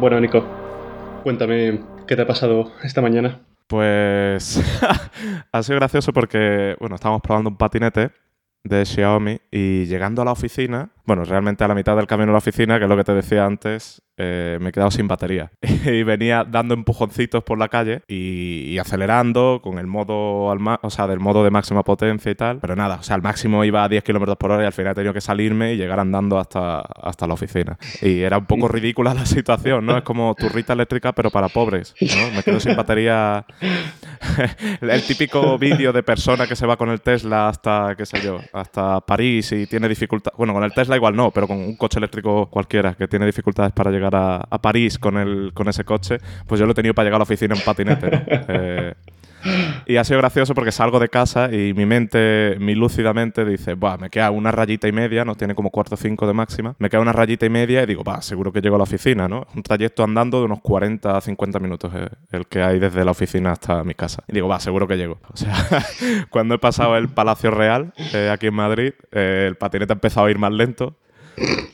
Bueno, Nico, cuéntame qué te ha pasado esta mañana. Pues ha sido gracioso porque, bueno, estábamos probando un patinete de Xiaomi y llegando a la oficina, bueno, realmente a la mitad del camino a la oficina, que es lo que te decía antes, eh, me he quedado sin batería. y venía dando empujoncitos por la calle y, acelerando con el modo, al o sea, del modo de máxima potencia y tal. Pero nada, o sea, al máximo iba a 10 kilómetros por hora y al final he tenido que salirme y llegar andando hasta, hasta la oficina. Y era un poco ridícula la situación, ¿no? Es como turrita eléctrica, pero para pobres, ¿no? Me quedo sin batería. el típico vídeo de persona que se va con el Tesla hasta, qué sé yo, hasta París y tiene dificultad. Bueno, con el Tesla igual no, pero con un coche eléctrico cualquiera que tiene dificultades para llegar a, París con, el, con ese coche, pues yo lo he tenido para llegar a la oficina en patinete. Eh, y ha sido gracioso porque salgo de casa y mi mente, mi lúcidamente dice, Buah, me queda una rayita y media, no tiene como cuarto o cinco de máxima, me queda una rayita y media y digo, va, seguro que llego a la oficina, ¿no? Un trayecto andando de unos 40 a 50 minutos eh, el que hay desde la oficina hasta mi casa. Y digo, va, seguro que llego. O sea, cuando he pasado el Palacio Real eh, aquí en Madrid, el patinete ha empezado a ir más lento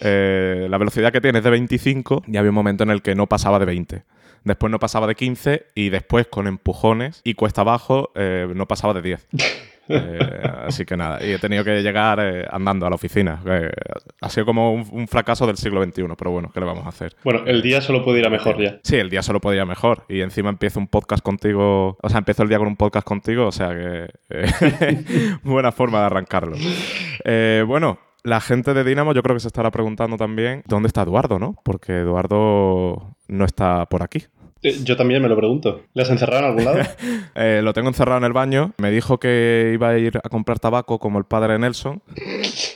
eh, la velocidad que tiene es de 25 y había un momento en el que no pasaba de 20. Después no pasaba de 15 y después con empujones y cuesta abajo eh, no pasaba de 10. Eh, así que nada, y he tenido que llegar andando a la oficina. ha sido como un, fracaso del siglo XXI, pero bueno, ¿qué le vamos a hacer? Bueno, el día solo puede ir a mejor ya. Sí, el día solo puede ir a mejor. Y encima empiezo un podcast contigo, o sea, empiezo el día con un podcast contigo, o sea que buena forma de arrancarlo. bueno, la gente de Dinamo yo creo que se estará preguntando también dónde está Eduardo, ¿no? Porque Eduardo no está por aquí. Eh, yo también me lo pregunto. ¿Le has encerrado en algún lado? Eh, lo tengo encerrado en el baño. Me dijo que iba a ir a comprar tabaco como el padre Nelson.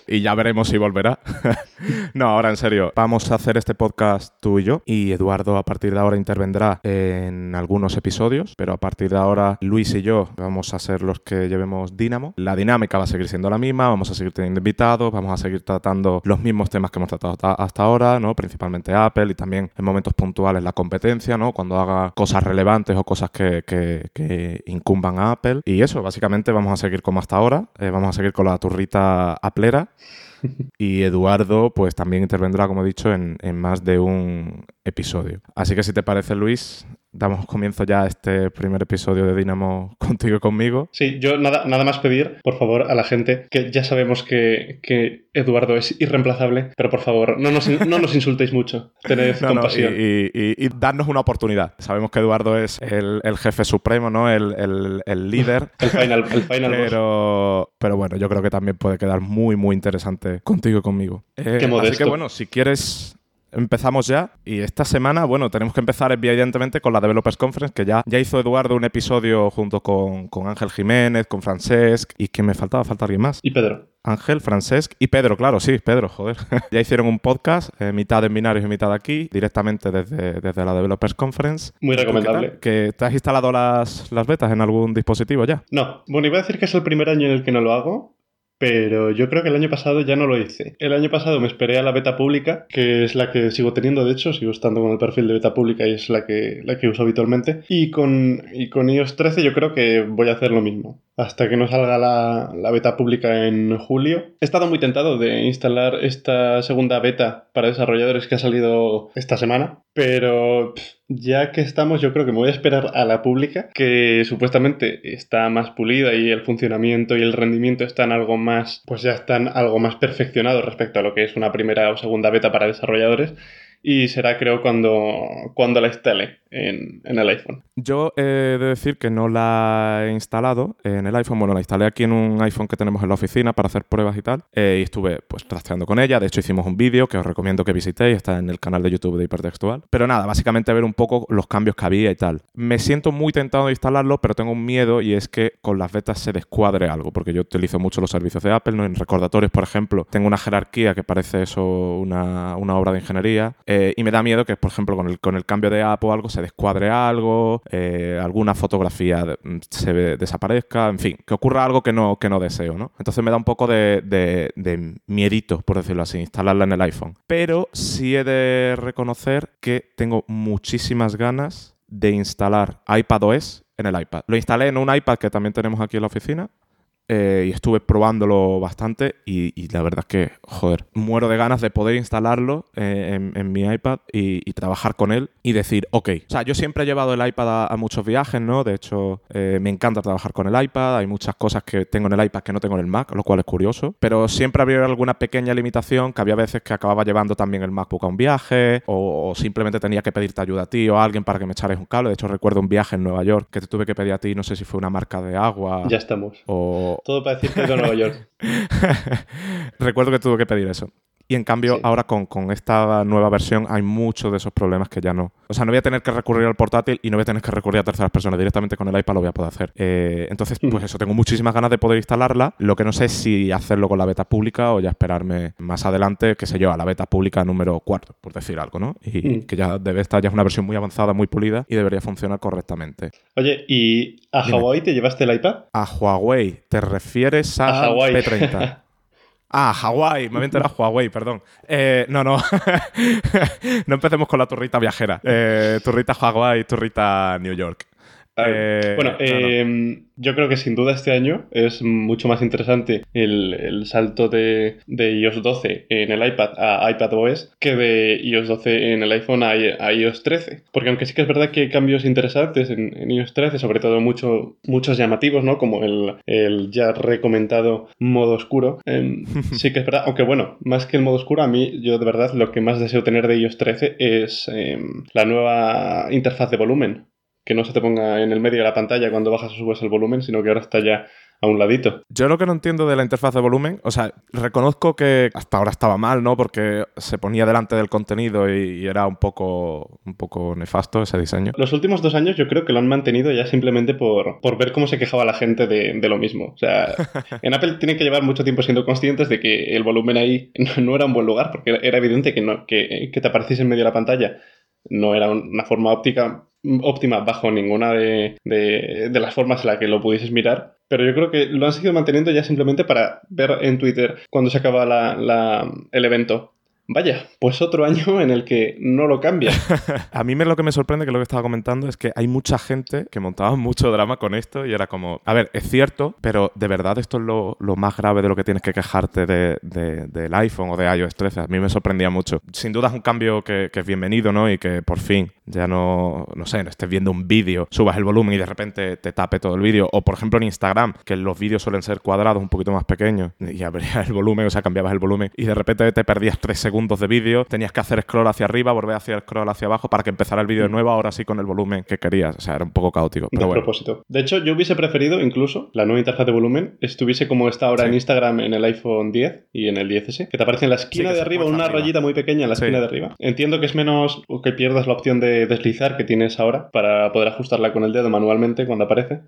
Y ya veremos si volverá. no, ahora en serio. Vamos a hacer este podcast tú y yo. Y Eduardo a partir de ahora intervendrá en algunos episodios. Pero a partir de ahora Luis y yo vamos a ser los que llevemos Dynamo. La dinámica va a seguir siendo la misma. Vamos a seguir teniendo invitados. Vamos a seguir tratando los mismos temas que hemos tratado hasta ahora, ¿no? Principalmente Apple y también en momentos puntuales la competencia, ¿no? Cuando haga cosas relevantes o cosas que, incumban a Apple. Y eso, básicamente vamos a seguir como hasta ahora. Eh, vamos a seguir con la turrita aplera. Y Eduardo, pues también intervendrá, como he dicho, en, en más de un episodio. Así que si te parece, Luis, damos comienzo ya a este primer episodio de Dinamo contigo y conmigo. Sí, yo nada, nada más pedir, por favor, a la gente, que ya sabemos que, que Eduardo es irreemplazable, pero por favor, no nos, no nos insultéis mucho. Tened compasión. y, y, darnos una oportunidad. Sabemos que Eduardo es el, el jefe supremo, ¿no? El, el, el líder. el final, el final pero, pero bueno, yo creo que también puede quedar muy, muy interesante contigo y conmigo. Eh, así que bueno, si quieres empezamos ya. Y esta semana, bueno, tenemos que empezar evidentemente con la Developers Conference, que ya, ya hizo Eduardo un episodio junto con, con Ángel Jiménez, con Francesc, y que me faltaba, falta alguien más. Y Pedro. Ángel, Francesc y Pedro, claro, sí, Pedro, joder. ya hicieron un podcast, eh, mitad en binarios y mitad aquí, directamente desde, desde la Developers Conference. Muy recomendable. ¿Que ¿Te has instalado las, las betas en algún dispositivo ya? No. Bueno, iba a decir que es el primer año en el que no lo hago, pero yo creo que el año pasado ya no lo hice. El año pasado me esperé a la beta pública, que es la que sigo teniendo, de hecho, sigo estando con el perfil de beta pública y es la que, la que uso habitualmente. Y con, y con iOS 13 yo creo que voy a hacer lo mismo. Hasta que no salga la, la beta pública en julio. He estado muy tentado de instalar esta segunda beta para desarrolladores que ha salido esta semana, pero ya que estamos, yo creo que me voy a esperar a la pública, que supuestamente está más pulida y el funcionamiento y el rendimiento están algo más, pues ya están algo más perfeccionados respecto a lo que es una primera o segunda beta para desarrolladores y será creo cuando, cuando la instale en, el iPhone. Yo he de decir que no la he instalado en el iPhone. Bueno, la instalé aquí en un iPhone que tenemos en la oficina para hacer pruebas y tal. Eh, y estuve pues trasteando con ella. De hecho, hicimos un vídeo que os recomiendo que visitéis. Está en el canal de YouTube de Hipertextual. Pero nada, básicamente ver un poco los cambios que había y tal. Me siento muy tentado de instalarlo, pero tengo un miedo y es que con las betas se descuadre algo. Porque yo utilizo mucho los servicios de Apple. ¿no? En recordatorios, por ejemplo, tengo una jerarquía que parece eso una, una obra de ingeniería. Eh, y me da miedo que, por ejemplo, con el, con el cambio de app o algo se descuadre algo, eh, alguna fotografía mm, se desaparezca, en fin, que ocurra algo que no, que no deseo, ¿no? Entonces me da un poco de, de, miedito, por decirlo así, instalarla en el iPhone. Pero sí he de reconocer que tengo muchísimas ganas de instalar iPadOS en el iPad. Lo instalé en un iPad que también tenemos aquí en la oficina, eh, y estuve probándolo bastante y, la verdad es que, joder, muero de ganas de poder instalarlo eh, en, mi iPad y, trabajar con él y decir, ok, o sea, yo siempre he llevado el iPad a, muchos viajes, ¿no? De hecho, eh, me encanta trabajar con el iPad, hay muchas cosas que tengo en el iPad que no tengo en el Mac, lo cual es curioso, pero siempre había alguna pequeña limitación que había veces que acababa llevando también el MacBook a un viaje o, simplemente tenía que pedirte ayuda a ti o a alguien para que me echares un cable. De hecho, recuerdo un viaje en Nueva York que te tuve que pedir a ti, no sé si fue una marca de agua. Ya estamos. O, todo para decirte de Nueva York. Recuerdo que tuve que pedir eso. Y en cambio, ahora con, esta nueva versión hay muchos de esos problemas que ya no. O sea, no voy a tener que recurrir al portátil y no voy a tener que recurrir a terceras personas. Directamente con el iPad lo voy a poder hacer. Eh, entonces, mm. pues eso, tengo muchísimas ganas de poder instalarla. Lo que no sé es si hacerlo con la beta pública o ya esperarme más adelante, qué sé yo, a la beta pública número 4, por decir algo, ¿no? Y mm. que ya debe estar, ya es una versión muy avanzada, muy pulida y debería funcionar correctamente. Oye, ¿y a Huawei te llevaste el iPad? A Huawei, ¿te refieres a, a P30? Ah, Hawái, me había enterado Huawei, perdón. Eh, no, no. no empecemos con la turrita viajera. Eh, turrita Hawái, turrita New York. Eh, bueno, em, yo creo que sin duda este año es mucho más interesante el, salto de, iOS 12 en el iPad a iPadOS que de iOS 12 en el iPhone a, iOS 13. Porque aunque sí que es verdad que hay cambios interesantes en, iOS 13, sobre todo mucho, muchos llamativos, ¿no? Como el, ya recomendado modo oscuro. Em, sí que es verdad, aunque bueno, más que el modo oscuro, a mí yo de verdad lo que más deseo tener de iOS 13 es em, la nueva interfaz de volumen que no se te ponga en el medio de la pantalla cuando bajas o subes el volumen, sino que ahora está ya a un ladito. Yo lo que no entiendo de la interfaz de volumen, o sea, reconozco que hasta ahora estaba mal, ¿no? Porque se ponía delante del contenido y, era un poco, un poco nefasto ese diseño. Los últimos dos años yo creo que lo han mantenido ya simplemente por, por ver cómo se quejaba la gente de, lo mismo. O sea, en Apple tienen que llevar mucho tiempo siendo conscientes de que el volumen ahí no, era un buen lugar, porque era evidente que, no, que, que te apareciese en medio de la pantalla no era una forma óptica óptima bajo ninguna de, las formas en las que lo pudieses mirar. Pero yo creo que lo han seguido manteniendo ya simplemente para ver en Twitter cuando se acaba el evento Vaya, pues otro año en el que no lo cambia. a mí me, lo que me sorprende, que lo que estaba comentando, es que hay mucha gente que montaba mucho drama con esto y era como, a ver, es cierto, pero de verdad esto es lo, más grave de lo que tienes que quejarte del iPhone o de iOS 13. A mí me sorprendía mucho. Sin duda es un cambio que, es bienvenido, ¿no? Y que por fin ya no, no sé, no estés viendo un vídeo, subas el volumen y de repente te tape todo el vídeo. O por ejemplo en Instagram, que los vídeos suelen ser cuadrados, un poquito más pequeños, y abrías el volumen, o sea, cambiabas el volumen y de repente te perdías tres segundos de vídeo, tenías que hacer scroll hacia arriba, volver a hacer scroll hacia abajo para que empezara el vídeo de mm. nuevo, ahora sí con el volumen que querías. O sea, era un poco caótico. Pero de propósito. De hecho, yo hubiese preferido incluso la nueva interfaz de volumen estuviese como está ahora en Instagram en el iPhone 10 y en el 10S, que te aparece en la esquina de arriba una rayita muy pequeña en la esquina de arriba. Entiendo que es menos que pierdas la opción de deslizar que tienes ahora para poder ajustarla con el dedo manualmente cuando aparece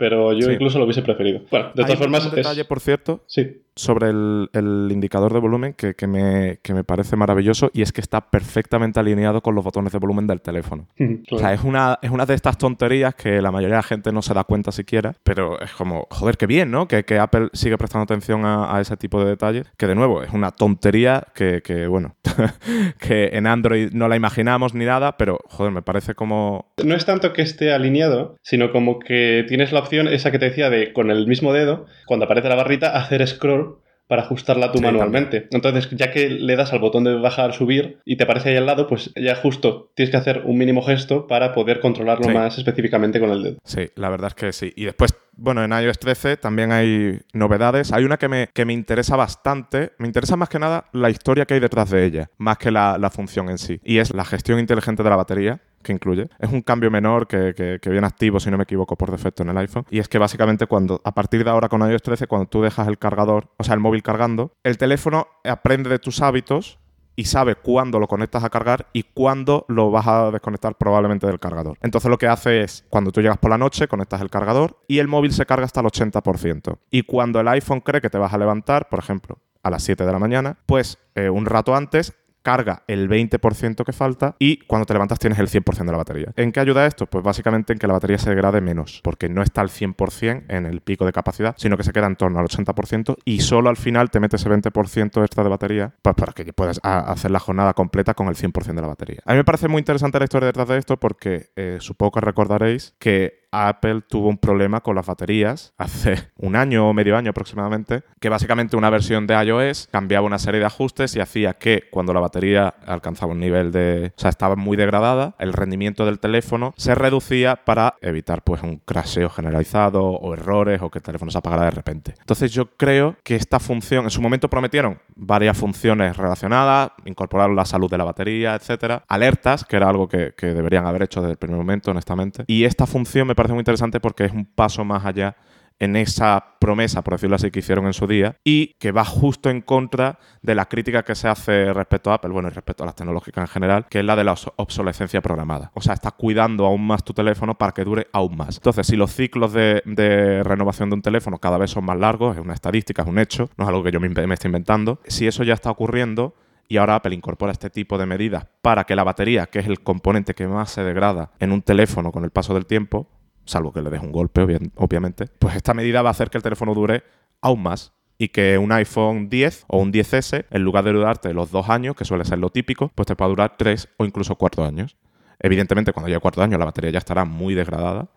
pero yo incluso lo hubiese preferido. Bueno, de todas formas. Un detalle, por cierto, sí. Sobre el, indicador de volumen que, me, me, parece maravilloso y es que está perfectamente alineado con los botones de volumen del teléfono. O sea, es una, es una de estas tonterías que la mayoría de la gente no se da cuenta siquiera, pero es como, joder, qué bien, ¿no? Que, Apple sigue prestando atención a, ese tipo de detalles, que de nuevo es una tontería que, que bueno, que en Android no la imaginamos ni nada, pero joder, me parece como. No es tanto que esté alineado, sino como que tienes la opción esa que te decía de con el mismo dedo, cuando aparece la barrita, hacer scroll para ajustarla tú manualmente. Entonces, ya que le das al botón de bajar, subir y te aparece ahí al lado, pues ya justo tienes que hacer un mínimo gesto para poder controlarlo más específicamente con el dedo. Sí, la verdad es que sí. Y después, bueno, en iOS 13 también hay novedades. Hay una que me, que me interesa bastante. Me interesa más que nada la historia que hay detrás de ella, más que la, la función en sí. Y es la gestión inteligente de la batería que incluye. Es un cambio menor que, que, viene activo, si no me equivoco, por defecto en el iPhone. Y es que básicamente cuando, a partir de ahora con iOS 13, cuando tú dejas el cargador, o sea, el móvil cargando, el teléfono aprende de tus hábitos y sabe cuándo lo conectas a cargar y cuándo lo vas a desconectar probablemente del cargador. Entonces lo que hace es, cuando tú llegas por la noche, conectas el cargador y el móvil se carga hasta el 80%. Y cuando el iPhone cree que te vas a levantar, por ejemplo, a las 7 de la mañana, pues eh, un rato antes carga el 20% que falta y cuando te levantas tienes el 100% de la batería. ¿En qué ayuda esto? Pues básicamente en que la batería se degrade menos, porque no está al 100% en el pico de capacidad, sino que se queda en torno al 80% y solo al final te metes ese 20% extra de batería pues para que puedas hacer la jornada completa con el 100% de la batería. A mí me parece muy interesante la historia detrás de esto porque eh, supongo que recordaréis que Apple tuvo un problema con las baterías hace un año o medio año aproximadamente, que básicamente una versión de iOS cambiaba una serie de ajustes y hacía que cuando la batería alcanzaba un nivel de... o sea, estaba muy degradada, el rendimiento del teléfono se reducía para evitar pues un crasheo generalizado o errores o que el teléfono se apagara de repente. Entonces yo creo que esta función, en su momento prometieron varias funciones relacionadas, incorporar la salud de la batería, etcétera, alertas, que era algo que, que deberían haber hecho desde el primer momento, honestamente. Y esta función me parece muy interesante porque es un paso más allá en esa promesa, por decirlo así, que hicieron en su día y que va justo en contra de la crítica que se hace respecto a Apple, bueno, y respecto a las tecnológicas en general, que es la de la obsolescencia programada. O sea, está cuidando aún más tu teléfono para que dure aún más. Entonces, si los ciclos de, renovación de un teléfono cada vez son más largos, es una estadística, es un hecho, no es algo que yo me, me estoy inventando, si eso ya está ocurriendo, y ahora Apple incorpora este tipo de medidas para que la batería, que es el componente que más se degrada en un teléfono con el paso del tiempo, salvo que le des un golpe, obviamente, pues esta medida va a hacer que el teléfono dure aún más y que un iPhone 10 o un 10S, en lugar de durarte los dos años, que suele ser lo típico, pues te pueda durar tres o incluso cuatro años. Evidentemente, cuando llegue cuatro años, la batería ya estará muy degradada,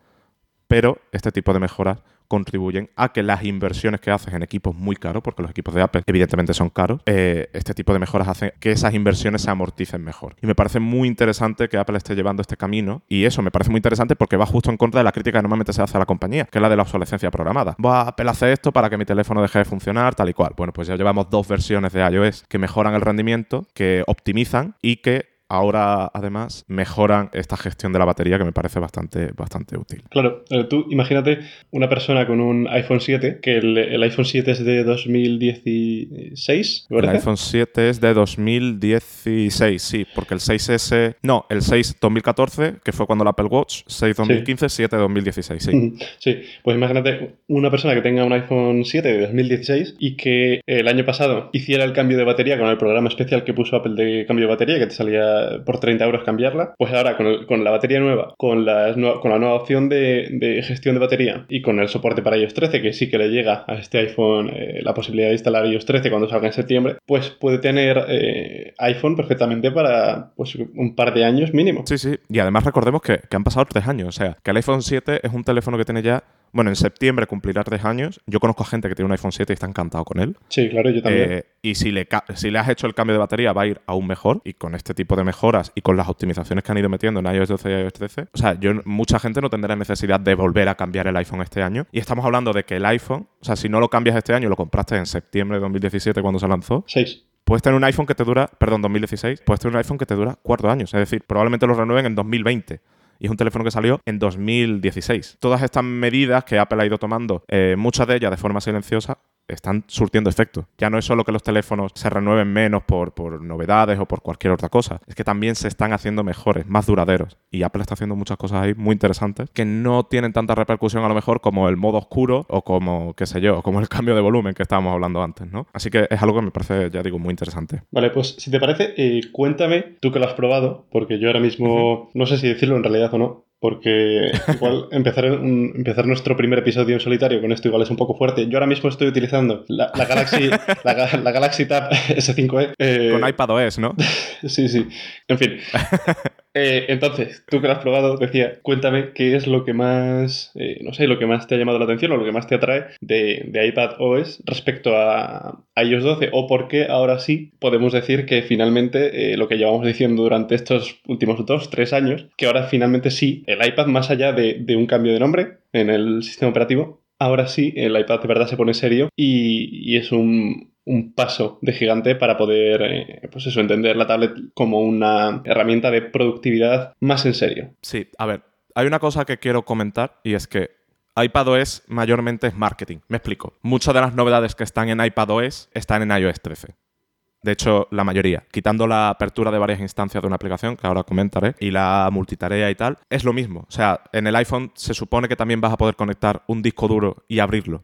pero este tipo de mejoras contribuyen a que las inversiones que haces en equipos muy caros, porque los equipos de Apple evidentemente son caros, eh, este tipo de mejoras hacen que esas inversiones se amorticen mejor. Y me parece muy interesante que Apple esté llevando este camino y eso me parece muy interesante porque va justo en contra de la crítica que normalmente se hace a la compañía, que es la de la obsolescencia programada. Va Apple hacer esto para que mi teléfono deje de funcionar, tal y cual. Bueno, pues ya llevamos dos versiones de iOS que mejoran el rendimiento, que optimizan y que ahora además mejoran esta gestión de la batería que me parece bastante, bastante útil. Claro, eh, tú imagínate una persona con un iPhone 7, que el, iPhone 7 es de 2016. El iPhone 7 es de 2016, sí, porque el 6S, no, el 6 2014, que fue cuando el Apple Watch, 6 2015, 7 2016, sí. Sí, pues imagínate una persona que tenga un iPhone 7 de 2016 y que el año pasado hiciera el cambio de batería con el programa especial que puso Apple de cambio de batería, que te salía por 30 euros cambiarla, pues ahora con, la batería nueva, con, con la nueva opción de, gestión de batería y con el soporte para iOS 13, que sí que le llega a este iPhone eh, la posibilidad de instalar iOS 13 cuando salga en septiembre, pues puede tener eh, iPhone perfectamente para pues, un par de años mínimo. Sí, sí, y además recordemos que, que han pasado tres años, o sea, que el iPhone 7 es un teléfono que tiene ya bueno, en septiembre cumplirá tres años. Yo conozco a gente que tiene un iPhone 7 y está encantado con él. Sí, claro, yo también. Eh, y si le, si le has hecho el cambio de batería, va a ir aún mejor. Y con este tipo de mejoras y con las optimizaciones que han ido metiendo en iOS 12 y iOS 13, o sea, yo, mucha gente no tendrá necesidad de volver a cambiar el iPhone este año. Y estamos hablando de que el iPhone, o sea, si no lo cambias este año, lo compraste en septiembre de 2017 cuando se lanzó. Seis. Puedes tener un iPhone que te dura, perdón, 2016, puedes tener un iPhone que te dura cuatro años. Es decir, probablemente lo renueven en 2020 y es un teléfono que salió en 2016. Todas estas medidas que Apple ha ido tomando, eh, muchas de ellas de forma silenciosa, están surtiendo efecto. Ya no es solo que los teléfonos se renueven menos por, por, novedades o por cualquier otra cosa, es que también se están haciendo mejores, más duraderos. Y Apple está haciendo muchas cosas ahí muy interesantes que no tienen tanta repercusión a lo mejor como el modo oscuro o como, qué sé yo, como el cambio de volumen que estábamos hablando antes, ¿no? Así que es algo que me parece, ya digo, muy interesante. Vale, pues si te parece, eh, cuéntame, tú que lo has probado, porque yo ahora mismo no sé si decirlo en realidad o no, porque igual empezar, empezar nuestro primer episodio en solitario con esto igual es un poco fuerte. Yo ahora mismo estoy utilizando la, Galaxy, la, Galaxy Tab S5e. Eh, con iPadOS, ¿no? sí, sí. En fin. Eh, entonces, tú que lo has probado, decía, cuéntame qué es lo que más, eh, no sé, lo que más te ha llamado la atención o lo que más te atrae de, iPad OS respecto a, iOS 12 o por qué ahora sí podemos decir que finalmente lo que llevamos diciendo durante estos últimos dos, tres años, que ahora finalmente sí el iPad, más allá de, un cambio de nombre en el sistema operativo, ahora sí el iPad de verdad se pone serio y, es un, paso de gigante para poder, eh, pues eso, entender la tablet como una herramienta de productividad más en serio. Sí, a ver, hay una cosa que quiero comentar y es que iPadOS mayormente es marketing. Me explico. Muchas de las novedades que están en iPadOS están en iOS 13. De hecho, la mayoría, quitando la apertura de varias instancias de una aplicación, que ahora comentaré, y la multitarea y tal, es lo mismo. O sea, en el iPhone se supone que también vas a poder conectar un disco duro y abrirlo.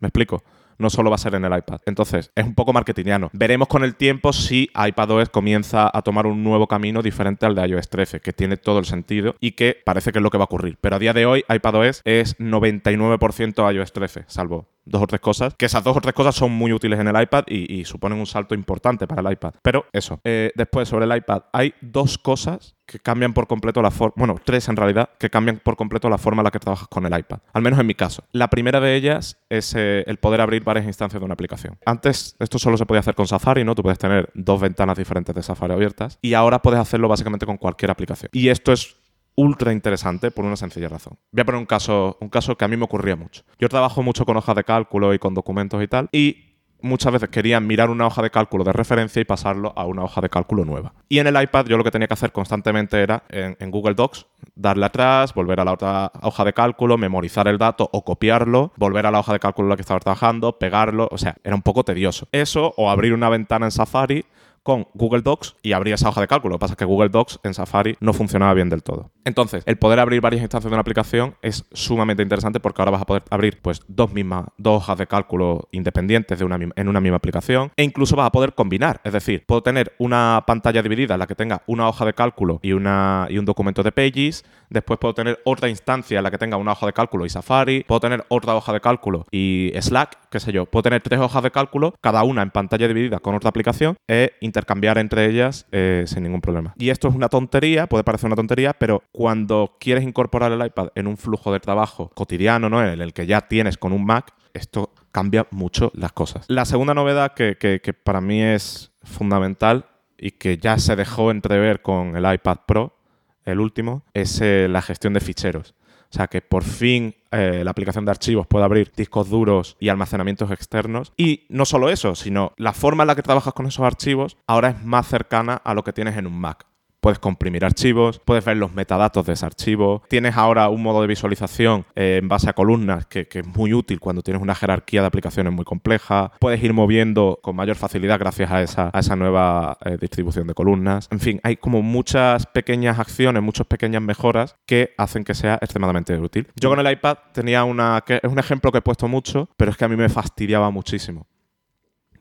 ¿Me explico? No solo va a ser en el iPad. Entonces, es un poco marketingiano. Veremos con el tiempo si iPadOS comienza a tomar un nuevo camino diferente al de iOS 13, que tiene todo el sentido y que parece que es lo que va a ocurrir. Pero a día de hoy, iPadOS es 99% iOS 13, salvo dos o tres cosas, que esas dos o tres cosas son muy útiles en el iPad y, suponen un salto importante para el iPad. Pero eso, eh, después sobre el iPad, hay dos cosas que cambian por completo la forma, bueno, tres en realidad, que cambian por completo la forma en la que trabajas con el iPad. Al menos en mi caso. La primera de ellas es eh, el poder abrir varias instancias de una aplicación. Antes esto solo se podía hacer con Safari, ¿no? Tú puedes tener dos ventanas diferentes de Safari abiertas y ahora puedes hacerlo básicamente con cualquier aplicación. Y esto es ultra interesante por una sencilla razón. Voy a poner un caso, un caso que a mí me ocurría mucho. Yo trabajo mucho con hojas de cálculo y con documentos y tal, y muchas veces quería mirar una hoja de cálculo de referencia y pasarlo a una hoja de cálculo nueva. Y en el iPad yo lo que tenía que hacer constantemente era en, Google Docs darle atrás, volver a la otra hoja de cálculo, memorizar el dato o copiarlo, volver a la hoja de cálculo en la que estaba trabajando, pegarlo, o sea, era un poco tedioso. Eso o abrir una ventana en Safari con Google Docs y abría esa hoja de cálculo. Lo que pasa es que Google Docs en Safari no funcionaba bien del todo. Entonces, el poder abrir varias instancias de una aplicación es sumamente interesante porque ahora vas a poder abrir pues, dos, mismas, dos hojas de cálculo independientes de una, en una misma aplicación e incluso vas a poder combinar. Es decir, puedo tener una pantalla dividida en la que tenga una hoja de cálculo y, una, y un documento de Pages. Después puedo tener otra instancia en la que tenga una hoja de cálculo y Safari. Puedo tener otra hoja de cálculo y Slack, qué sé yo. Puedo tener tres hojas de cálculo, cada una en pantalla dividida con otra aplicación e intercambiar entre ellas eh, sin ningún problema. Y esto es una tontería, puede parecer una tontería, pero cuando quieres incorporar el iPad en un flujo de trabajo cotidiano, ¿no? En el que ya tienes con un Mac, esto cambia mucho las cosas. La segunda novedad que, que para mí es fundamental y que ya se dejó entrever con el iPad Pro, el último, es eh, la gestión de ficheros. O sea, que por fin eh, la aplicación de archivos puede abrir discos duros y almacenamientos externos. Y no solo eso, sino la forma en la que trabajas con esos archivos ahora es más cercana a lo que tienes en un Mac. Puedes comprimir archivos, puedes ver los metadatos de ese archivo. Tienes ahora un modo de visualización eh, en base a columnas que, es muy útil cuando tienes una jerarquía de aplicaciones muy compleja. Puedes ir moviendo con mayor facilidad gracias a esa, a esa nueva eh, distribución de columnas. En fin, hay como muchas pequeñas acciones, muchas pequeñas mejoras que hacen que sea extremadamente útil. Yo con el iPad tenía una... es un ejemplo que he puesto mucho, pero es que a mí me fastidiaba muchísimo.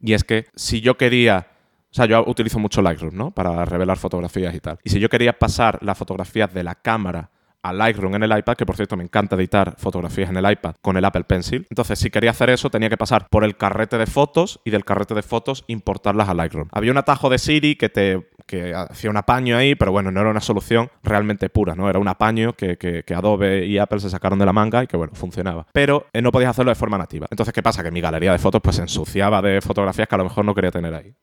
Y es que si yo quería o sea, yo utilizo mucho Lightroom, ¿no? Para revelar fotografías y tal. Y si yo quería pasar las fotografías de la cámara a Lightroom en el iPad, que por cierto me encanta editar fotografías en el iPad con el Apple Pencil. Entonces, si quería hacer eso, tenía que pasar por el carrete de fotos y del carrete de fotos importarlas a Lightroom. Había un atajo de Siri que te que hacía un apaño ahí, pero bueno, no era una solución realmente pura, ¿no? Era un apaño que, que, Adobe y Apple se sacaron de la manga y que, bueno, funcionaba. Pero eh, no podías hacerlo de forma nativa. Entonces, ¿qué pasa? Que mi galería de fotos pues se ensuciaba de fotografías que a lo mejor no quería tener ahí.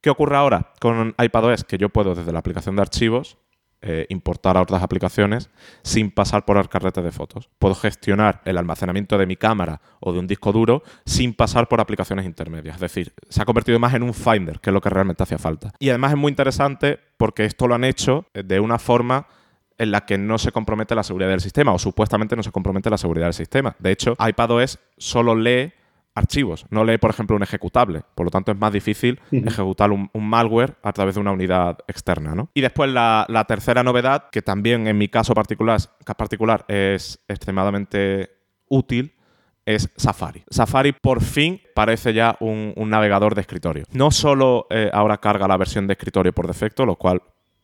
¿Qué ocurre ahora con iPadOS? Que yo puedo desde la aplicación de archivos eh, importar a otras aplicaciones sin pasar por el carrete de fotos. Puedo gestionar el almacenamiento de mi cámara o de un disco duro sin pasar por aplicaciones intermedias. Es decir, se ha convertido más en un Finder, que es lo que realmente hacía falta. Y además es muy interesante porque esto lo han hecho de una forma en la que no se compromete la seguridad del sistema o supuestamente no se compromete la seguridad del sistema. De hecho, iPadOS solo lee archivos, no lee, por ejemplo, un ejecutable. Por lo tanto, es más difícil ejecutar un, malware a través de una unidad externa. ¿no? Y después la, tercera novedad, que también en mi caso particular, particular es extremadamente útil, es Safari. Safari por fin parece ya un, navegador de escritorio. No solo eh, ahora carga la versión de escritorio por defecto, lo cual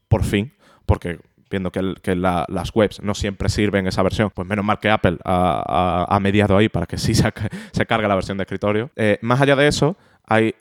por fin, porque viendo que, las webs no siempre sirven esa versión, pues menos mal que Apple ha, mediado ahí para que sí se, cargue la versión de escritorio. Eh, más allá de eso, hay,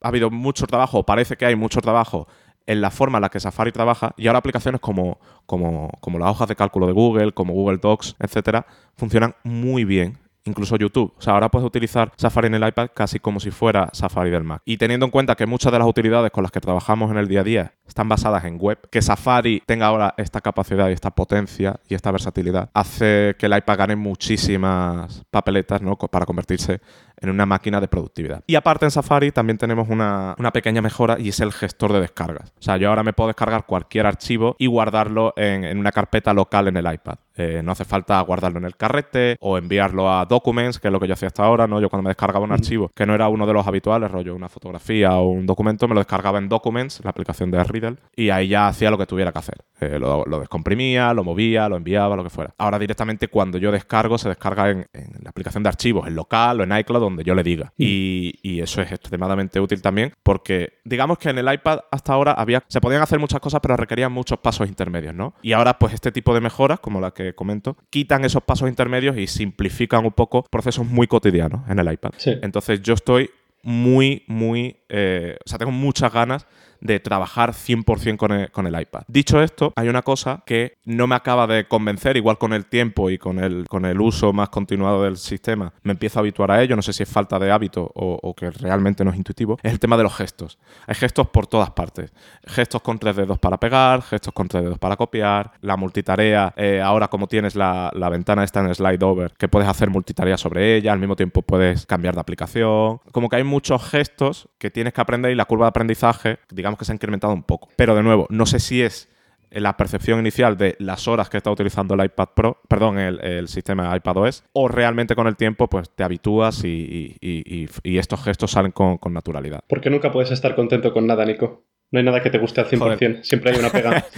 ha habido mucho trabajo, parece que hay mucho trabajo en la forma en la que Safari trabaja y ahora aplicaciones como las hojas de cálculo de Google, como Google Docs, etcétera, funcionan muy bien incluso YouTube. O sea, ahora puedes utilizar Safari en el iPad casi como si fuera Safari del Mac. Y teniendo en cuenta que muchas de las utilidades con las que trabajamos en el día a día están basadas en web, que Safari tenga ahora esta capacidad y esta potencia y esta versatilidad, hace que el iPad gane muchísimas papeletas ¿no? para convertirse en una máquina de productividad. Y aparte en Safari también tenemos una, pequeña mejora y es el gestor de descargas. O sea, yo ahora me puedo descargar cualquier archivo y guardarlo en, en una carpeta local en el iPad. Eh, no hace falta guardarlo en el carrete o enviarlo a Documents, que es lo que yo hacía hasta ahora, ¿no? Yo cuando me descargaba un archivo que no era uno de los habituales, rollo una fotografía o un documento, me lo descargaba en Documents, la aplicación de Riddle, y ahí ya hacía lo que tuviera que hacer. Eh, lo, descomprimía, lo movía, lo enviaba, lo que fuera. Ahora directamente cuando yo descargo, se descarga en, la aplicación de archivos, en local o en iCloud, donde yo le diga. Y, y, eso es extremadamente útil también porque digamos que en el iPad hasta ahora había, se podían hacer muchas cosas pero requerían muchos pasos intermedios, ¿no? Y ahora pues este tipo de mejoras, como la que comento, quitan esos pasos intermedios y simplifican un poco procesos muy cotidianos en el iPad. Entonces yo estoy muy, muy, eh, o sea, tengo muchas ganas de trabajar 100% con el, con el iPad. Dicho esto, hay una cosa que no me acaba de convencer, igual con el tiempo y con el, con el uso más continuado del sistema, me empiezo a habituar a ello, no sé si es falta de hábito o, que realmente no es intuitivo, es el tema de los gestos. Hay gestos por todas partes. Gestos con tres dedos para pegar, gestos con tres dedos para copiar, la multitarea, eh, ahora como tienes la, la ventana está en slide over, que puedes hacer multitarea sobre ella, al mismo tiempo puedes cambiar de aplicación, como que hay muchos gestos que tienes que aprender y la curva de aprendizaje, digamos, que se ha incrementado un poco. Pero de nuevo, no sé si es la percepción inicial de las horas que está utilizando el iPad Pro, perdón, el, sistema iPadOS, o realmente con el tiempo pues te habitúas y, estos gestos salen con, con, naturalidad. Porque nunca puedes estar contento con nada, Nico. No hay nada que te guste al 100%, siempre hay una pega.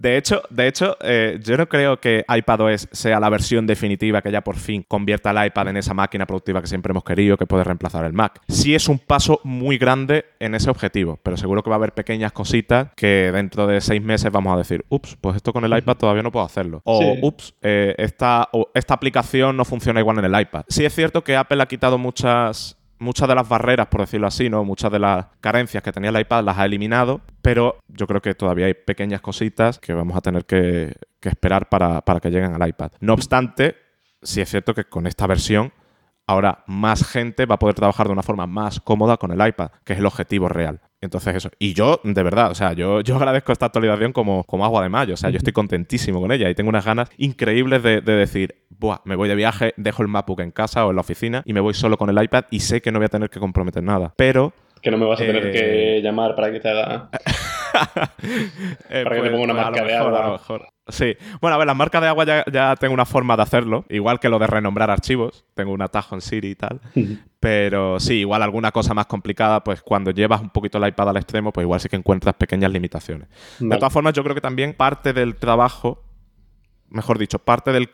De hecho, de hecho eh, yo no creo que iPadOS sea la versión definitiva que ya por fin convierta el iPad en esa máquina productiva que siempre hemos querido, que puede reemplazar el Mac. Sí es un paso muy grande en ese objetivo, pero seguro que va a haber pequeñas cositas que dentro de seis meses vamos a decir, ups, pues esto con el iPad todavía no puedo hacerlo. O, ups, eh, esta, esta aplicación no funciona igual en el iPad. Sí es cierto que Apple ha quitado muchas muchas de las barreras, por decirlo así, ¿no? Muchas de las carencias que tenía el iPad las ha eliminado, pero yo creo que todavía hay pequeñas cositas que vamos a tener que, esperar para, para, que lleguen al iPad. No obstante, sí es cierto que con esta versión ahora más gente va a poder trabajar de una forma más cómoda con el iPad, que es el objetivo real. Entonces eso. Y yo, de verdad, o sea, yo, yo agradezco esta actualización como, como agua de mayo. O sea, yo estoy contentísimo con ella y tengo unas ganas increíbles de, decir, Buah, me voy de viaje, dejo el MacBook en casa o en la oficina y me voy solo con el iPad y sé que no voy a tener que comprometer nada. Pero que no me vas a tener que eh, llamar para que te haga. Eh, para que te ponga una marca de agua. Sí. Bueno, a ver, las marcas de agua ya, tengo una forma de hacerlo. Igual que lo de renombrar archivos. Tengo un atajo en Siri y tal. Pero sí, igual alguna cosa más complicada, pues cuando llevas un poquito el iPad al extremo, pues igual sí que encuentras pequeñas limitaciones. De todas formas, yo creo que también parte del trabajo, mejor dicho, parte del,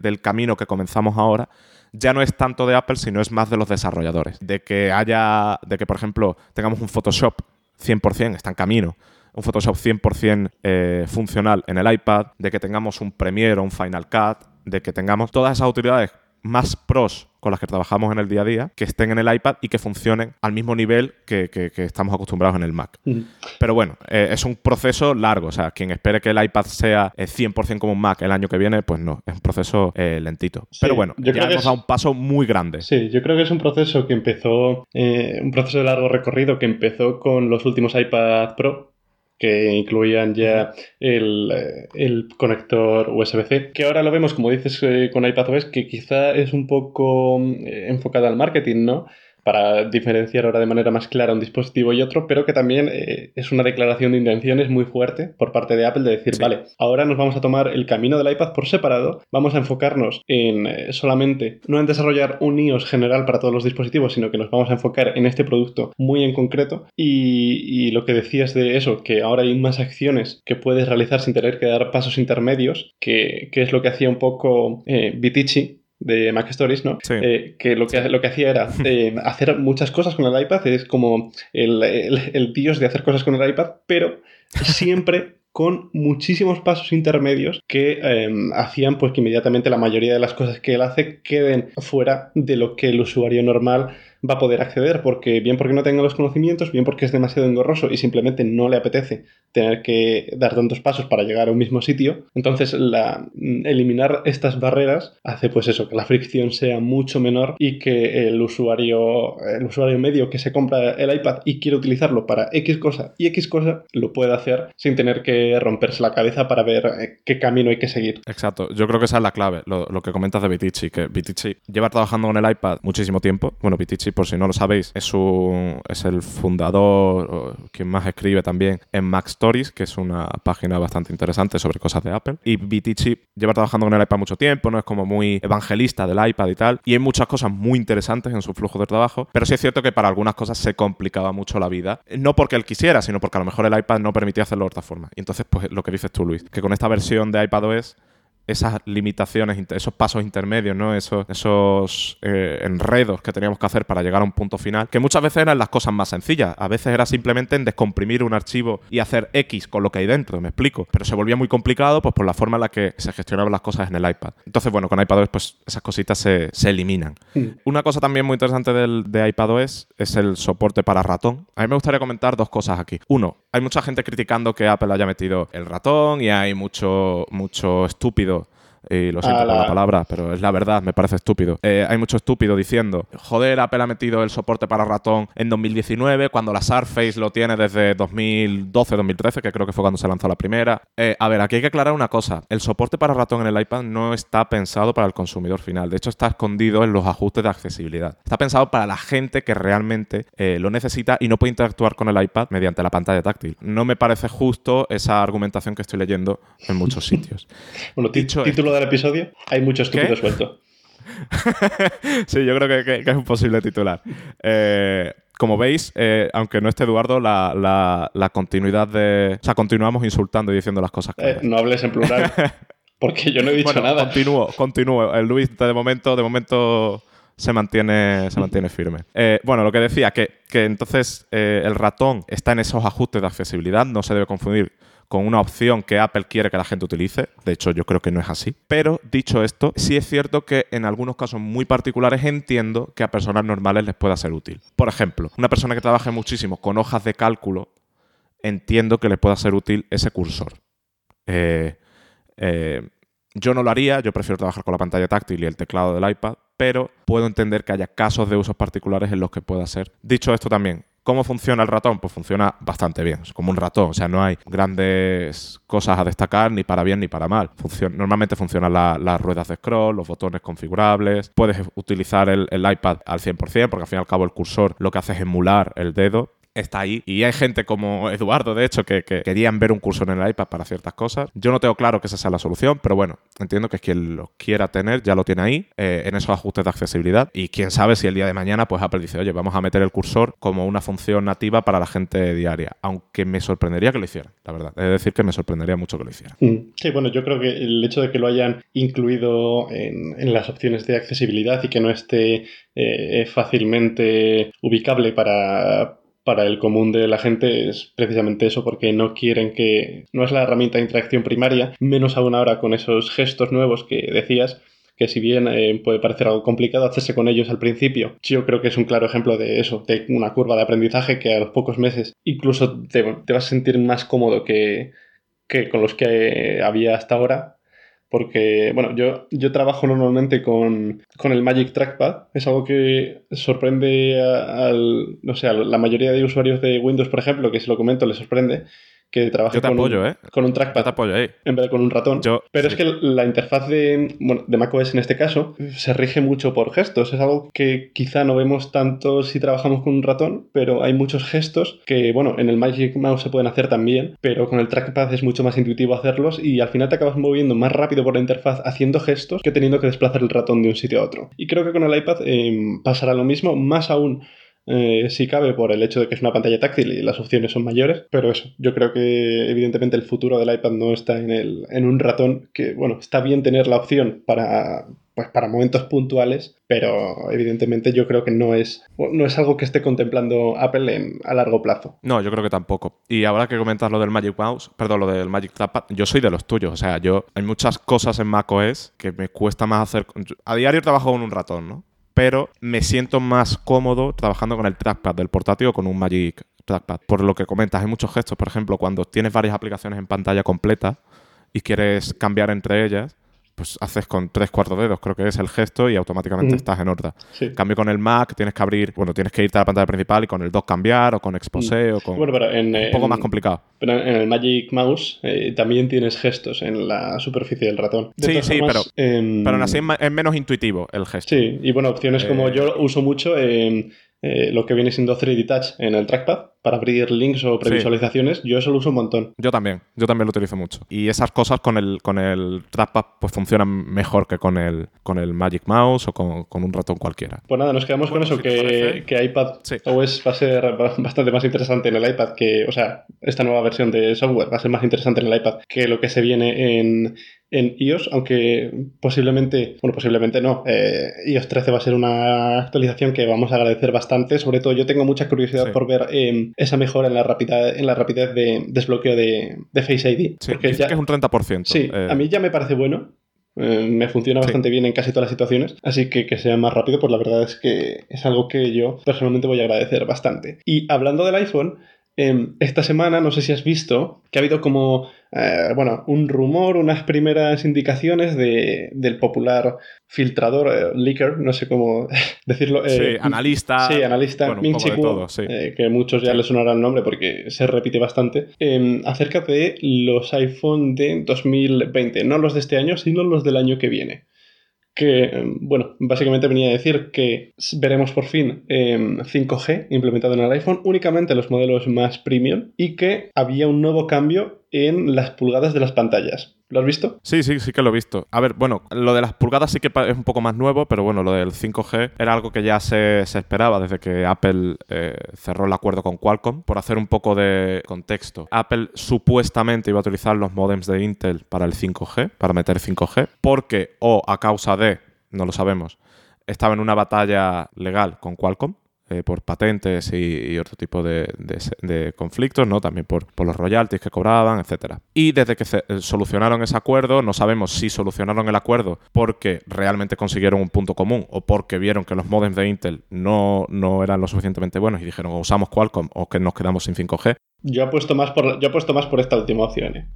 del camino que comenzamos ahora ya no es tanto de Apple, sino es más de los desarrolladores. De que haya, de que por ejemplo tengamos un Photoshop 100%, está en camino, un Photoshop 100% eh, funcional en el iPad, de que tengamos un Premiere o un Final Cut, de que tengamos todas esas utilidades más pros con las que trabajamos en el día a día, que estén en el iPad y que funcionen al mismo nivel que, estamos acostumbrados en el Mac. Pero bueno, eh, es un proceso largo. O sea, quien espere que el iPad sea 100% eh, como un Mac el año que viene, pues no, es un proceso eh, lentito. Pero bueno, ya hemos dado un paso muy grande. Sí, yo creo que es un proceso que empezó, un proceso de largo recorrido que empezó con los últimos iPad Pro que incluían ya el, eh, el conector USB-C, que ahora lo vemos, como dices, eh, con iPadOS, que quizá es un poco eh, enfocada al marketing, ¿no? Para diferenciar ahora de manera más clara un dispositivo y otro, pero que también eh, es una declaración de intenciones muy fuerte por parte de Apple de decir, vale, ahora nos vamos a tomar el camino del iPad por separado, vamos a enfocarnos en eh, solamente, no en desarrollar un iOS general para todos los dispositivos, sino que nos vamos a enfocar en este producto muy en concreto y, lo que decías de eso, que ahora hay más acciones que puedes realizar sin tener que dar pasos intermedios, que, es lo que hacía un poco eh, Vitici de Mac Stories, ¿no? Eh, que, lo que lo que hacía era eh, hacer muchas cosas con el iPad, es como el, el, dios de hacer cosas con el iPad, pero siempre con muchísimos pasos intermedios que em, hacían pues que inmediatamente la mayoría de las cosas que él hace queden fuera de lo que el usuario normal va a poder acceder, porque bien porque no tenga los conocimientos, bien porque es demasiado engorroso y simplemente no le apetece tener que dar tantos pasos para llegar a un mismo sitio. Entonces, la, eliminar estas barreras hace pues eso, que la fricción sea mucho menor y que el usuario, el usuario medio que se compra el iPad y quiere utilizarlo para X cosa y X cosa, lo puede hacer sin tener que romperse la cabeza para ver eh, qué camino hay que seguir. Exacto, yo creo que esa es la clave, lo, lo que comentas de Vitici, que Vitici lleva trabajando con el iPad muchísimo tiempo. Bueno, Vitici por si no lo sabéis, es, un, es el fundador, quien más escribe también en Mac Stories, que es una página bastante interesante sobre cosas de Apple. Y Vitici lleva trabajando con el iPad mucho tiempo, no es como muy evangelista del iPad y tal. Y hay muchas cosas muy interesantes en su flujo de trabajo, pero sí es cierto que para algunas cosas se complicaba mucho la vida. No porque él quisiera, sino porque a lo mejor el iPad no permitía hacerlo de otra forma. Y entonces, pues lo que dices tú, Luis, que con esta versión de iPadOS esas limitaciones, esos pasos intermedios, ¿no? Esos, esos eh, enredos que teníamos que hacer para llegar a un punto final, que muchas veces eran las cosas más sencillas. A veces era simplemente en descomprimir un archivo y hacer X con lo que hay dentro, me explico. Pero se volvía muy complicado pues por la forma en la que se gestionaban las cosas en el iPad. Entonces, bueno, con iPadOS pues esas cositas se, eliminan. Hmm. Una cosa también muy interesante del, de iPadOS es el soporte para ratón. A mí me gustaría comentar dos cosas aquí. Uno, hay mucha gente criticando que Apple haya metido el ratón y hay mucho, mucho estúpido y lo siento por la palabra, pero es la verdad, me parece estúpido. Eh, hay mucho estúpido diciendo, joder, Apple ha metido el soporte para ratón en 2019, cuando la Surface lo tiene desde 2012-2013, que creo que fue cuando se lanzó la primera. Eh, a ver, aquí hay que aclarar una cosa, el soporte para ratón en el iPad no está pensado para el consumidor final, de hecho está escondido en los ajustes de accesibilidad. Está pensado para la gente que realmente eh, lo necesita y no puede interactuar con el iPad mediante la pantalla táctil. No me parece justo esa argumentación que estoy leyendo en muchos sitios. bueno, dicho título del episodio, hay mucho estúpido suelto. sí, yo creo que, es un posible titular. Eh, como veis, eh, aunque no esté Eduardo, la, continuidad de. O sea, continuamos insultando y diciendo las cosas. Eh, no hables en plural. Porque yo no he dicho nada. Continúo, continúo. El Luis, de momento, de momento se mantiene, se mantiene firme. bueno, lo que decía, que, que entonces el ratón está en esos ajustes de accesibilidad, no se debe confundir con una opción que Apple quiere que la gente utilice. De hecho, yo creo que no es así. Pero dicho esto, sí es cierto que en algunos casos muy particulares entiendo que a personas normales les pueda ser útil. Por ejemplo, una persona que trabaje muchísimo con hojas de cálculo, entiendo que le pueda ser útil ese cursor. Eh, eh, yo no lo haría, yo prefiero trabajar con la pantalla táctil y el teclado del iPad, pero puedo entender que haya casos de usos particulares en los que pueda ser. Dicho esto también, ¿Cómo funciona el ratón? Pues funciona bastante bien, es como un ratón, o sea, no hay grandes cosas a destacar ni para bien ni para mal. normalmente funcionan las ruedas de scroll, los botones configurables, puedes utilizar el, el iPad al 100%, porque al fin y al cabo el cursor lo que hace es emular el dedo está ahí. Y hay gente como Eduardo, de hecho, que, querían ver un curso en el iPad para ciertas cosas. Yo no tengo claro que esa sea la solución, pero bueno, entiendo que es quien lo quiera tener ya lo tiene ahí, eh, en esos ajustes de accesibilidad. Y quién sabe si el día de mañana, pues Apple dice, oye, vamos a meter el cursor como una función nativa para la gente diaria. Aunque me sorprendería que lo hicieran, la verdad. Es decir, que me sorprendería mucho que lo hicieran. Mm. Sí, bueno, yo creo que el hecho de que lo hayan incluido en, las opciones de accesibilidad y que no esté eh, fácilmente ubicable para para el común de la gente es precisamente eso, porque no quieren que. No es la herramienta de interacción primaria, menos aún ahora con esos gestos nuevos que decías, que si bien eh, puede parecer algo complicado hacerse con ellos al principio, yo creo que es un claro ejemplo de eso, de una curva de aprendizaje que a los pocos meses incluso te, te vas a sentir más cómodo que, que con los que había hasta ahora porque, bueno, yo, yo trabajo normalmente con, el Magic Trackpad. Es algo que sorprende al, no sé, a la mayoría de usuarios de Windows, por ejemplo, que si lo comento les sorprende que trabaje con, un, ¿eh? con, un, trackpad en vez de con un ratón. Pero es que la interfaz de, bueno, de macOS en este caso se rige mucho por gestos. Es algo que quizá no vemos tanto si trabajamos con un ratón, pero hay muchos gestos que, bueno, en el Magic Mouse se pueden hacer también, pero con el trackpad es mucho más intuitivo hacerlos y al final te acabas moviendo más rápido por la interfaz haciendo gestos que teniendo que desplazar el ratón de un sitio a otro. Y creo que con el iPad em, pasará lo mismo, más aún eh, si cabe por el hecho de que es una pantalla táctil y las opciones son mayores, pero eso, yo creo que evidentemente el futuro del iPad no está en, el, en un ratón, que bueno, está bien tener la opción para, pues para momentos puntuales, pero evidentemente yo creo que no es, no es algo que esté contemplando Apple en, a largo plazo. No, yo creo que tampoco. Y ahora que comentas lo del Magic Mouse, perdón, lo del Magic Trackpad, yo soy de los tuyos. O sea, yo hay muchas cosas en macOS que me cuesta más hacer. A diario trabajo con un ratón, ¿no? Pero me siento más cómodo trabajando con el trackpad del portátil o con un Magic Trackpad. Por lo que comentas, hay muchos gestos, por ejemplo, cuando tienes varias aplicaciones en pantalla completa y quieres cambiar entre ellas, pues haces con tres cuartos dedos, creo que es el gesto, y automáticamente estás en orden. Cambio con el Mac, tienes que abrir, bueno, tienes que irte a la pantalla principal y con el dock cambiar, o con Expose, o con. Bueno, pero en, un poco más complicado. Pero en el Magic Mouse eh, también tienes gestos en la superficie del ratón. sí, sí, pero, em, pero aún así es, menos intuitivo el gesto. Sí, y bueno, opciones como eh, yo uso mucho. Eh, lo que viene siendo 3D Touch en el trackpad para abrir links o previsualizaciones, yo eso lo uso un montón. Yo también, yo también lo utilizo mucho. Y esas cosas con el, con el trackpad pues funcionan mejor que con el, con el Magic Mouse o con, un ratón cualquiera. Pues nada, nos quedamos con eso, que, que, iPad OS va a ser bastante más interesante en el iPad que, o sea, esta nueva versión de software va a ser más interesante en el iPad que lo que se viene en, en iOS, aunque posiblemente, bueno, posiblemente no, eh, iOS 13 va a ser una actualización que vamos a agradecer bastante, sobre todo yo tengo mucha curiosidad por ver em, esa mejora en la rapidez, en la rapidez de desbloqueo de, Face ID. Sí, porque ya, que es un 30%. Sí, a mí ya me parece bueno, eh, me funciona bastante bien en casi todas las situaciones, así que que sea más rápido, pues la verdad es que es algo que yo personalmente voy a agradecer bastante. Y hablando del iPhone, em, esta semana, no sé si has visto, que ha habido como eh, bueno, un rumor, unas primeras indicaciones de, del popular filtrador, eh, leaker, no sé cómo decirlo. Eh, sí, analista. Sí, analista, Ming que muchos ya les sonará el nombre porque se repite bastante, em, acerca de los iPhone de 2020, no los de este año, sino los del año que viene que, bueno, básicamente venía a decir que veremos por fin 5G em, implementado en el iPhone, únicamente los modelos más premium, y que había un nuevo cambio en las pulgadas de las pantallas. ¿Lo has visto? Sí, sí, sí que lo he visto. A ver, bueno, lo de las pulgadas sí que es un poco más nuevo, pero bueno, lo del 5G era algo que ya se, esperaba desde que Apple eh, cerró el acuerdo con Qualcomm. Por hacer un poco de contexto, Apple supuestamente iba a utilizar los modems de Intel para el 5G, para meter 5G, porque o a causa de, no lo sabemos, estaba en una batalla legal con Qualcomm eh, por patentes y, otro tipo de, conflictos, ¿no? También por, los royalties que cobraban, etcétera. Y desde que se, eh, solucionaron ese acuerdo, no sabemos si solucionaron el acuerdo porque realmente consiguieron un punto común o porque vieron que los modems de Intel no, no eran lo suficientemente buenos y dijeron o usamos Qualcomm o que nos quedamos sin 5G. Yo apuesto más por, yo apuesto más por esta última opción. ¿eh?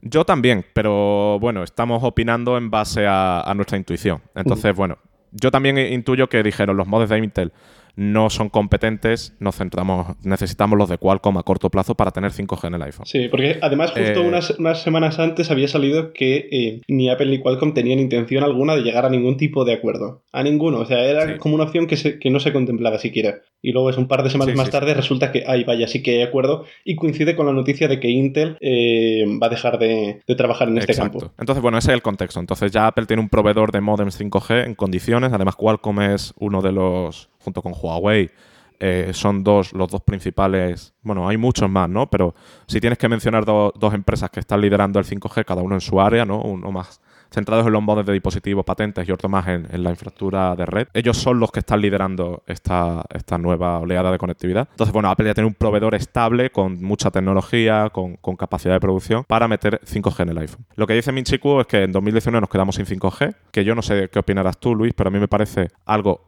Yo también, pero bueno, estamos opinando en base a, nuestra intuición. Entonces, bueno, yo también intuyo que dijeron los modems de Intel no son competentes, nos centramos, necesitamos los de Qualcomm a corto plazo para tener 5G en el iPhone. Sí, porque además justo eh, unas, semanas antes había salido que eh, ni Apple ni Qualcomm tenían intención alguna de llegar a ningún tipo de acuerdo. A ninguno, o sea, era como una opción que, que no se contemplaba siquiera. Y luego es un par de semanas más tarde resulta que, ay, vaya, sí que hay acuerdo y coincide con la noticia de que Intel eh, va a dejar de, trabajar en este campo. Entonces, bueno, ese es el contexto. Entonces ya Apple tiene un proveedor de modems 5G en condiciones, además Qualcomm es uno de los junto con Huawei, eh, son dos, los dos principales. Bueno, hay muchos más, ¿no? Pero si tienes que mencionar dos empresas que están liderando el 5G, cada uno en su área, ¿no? Uno más centrados en los modos de dispositivos patentes y otro más en, la infraestructura de red. Ellos son los que están liderando esta, esta nueva oleada de conectividad. Entonces, bueno, Apple ya tiene un proveedor estable con mucha tecnología, con, con, capacidad de producción para meter 5G en el iPhone. Lo que dice Minchiku es que en 2019 nos quedamos sin 5G, que yo no sé qué opinarás tú, Luis, pero a mí me parece algo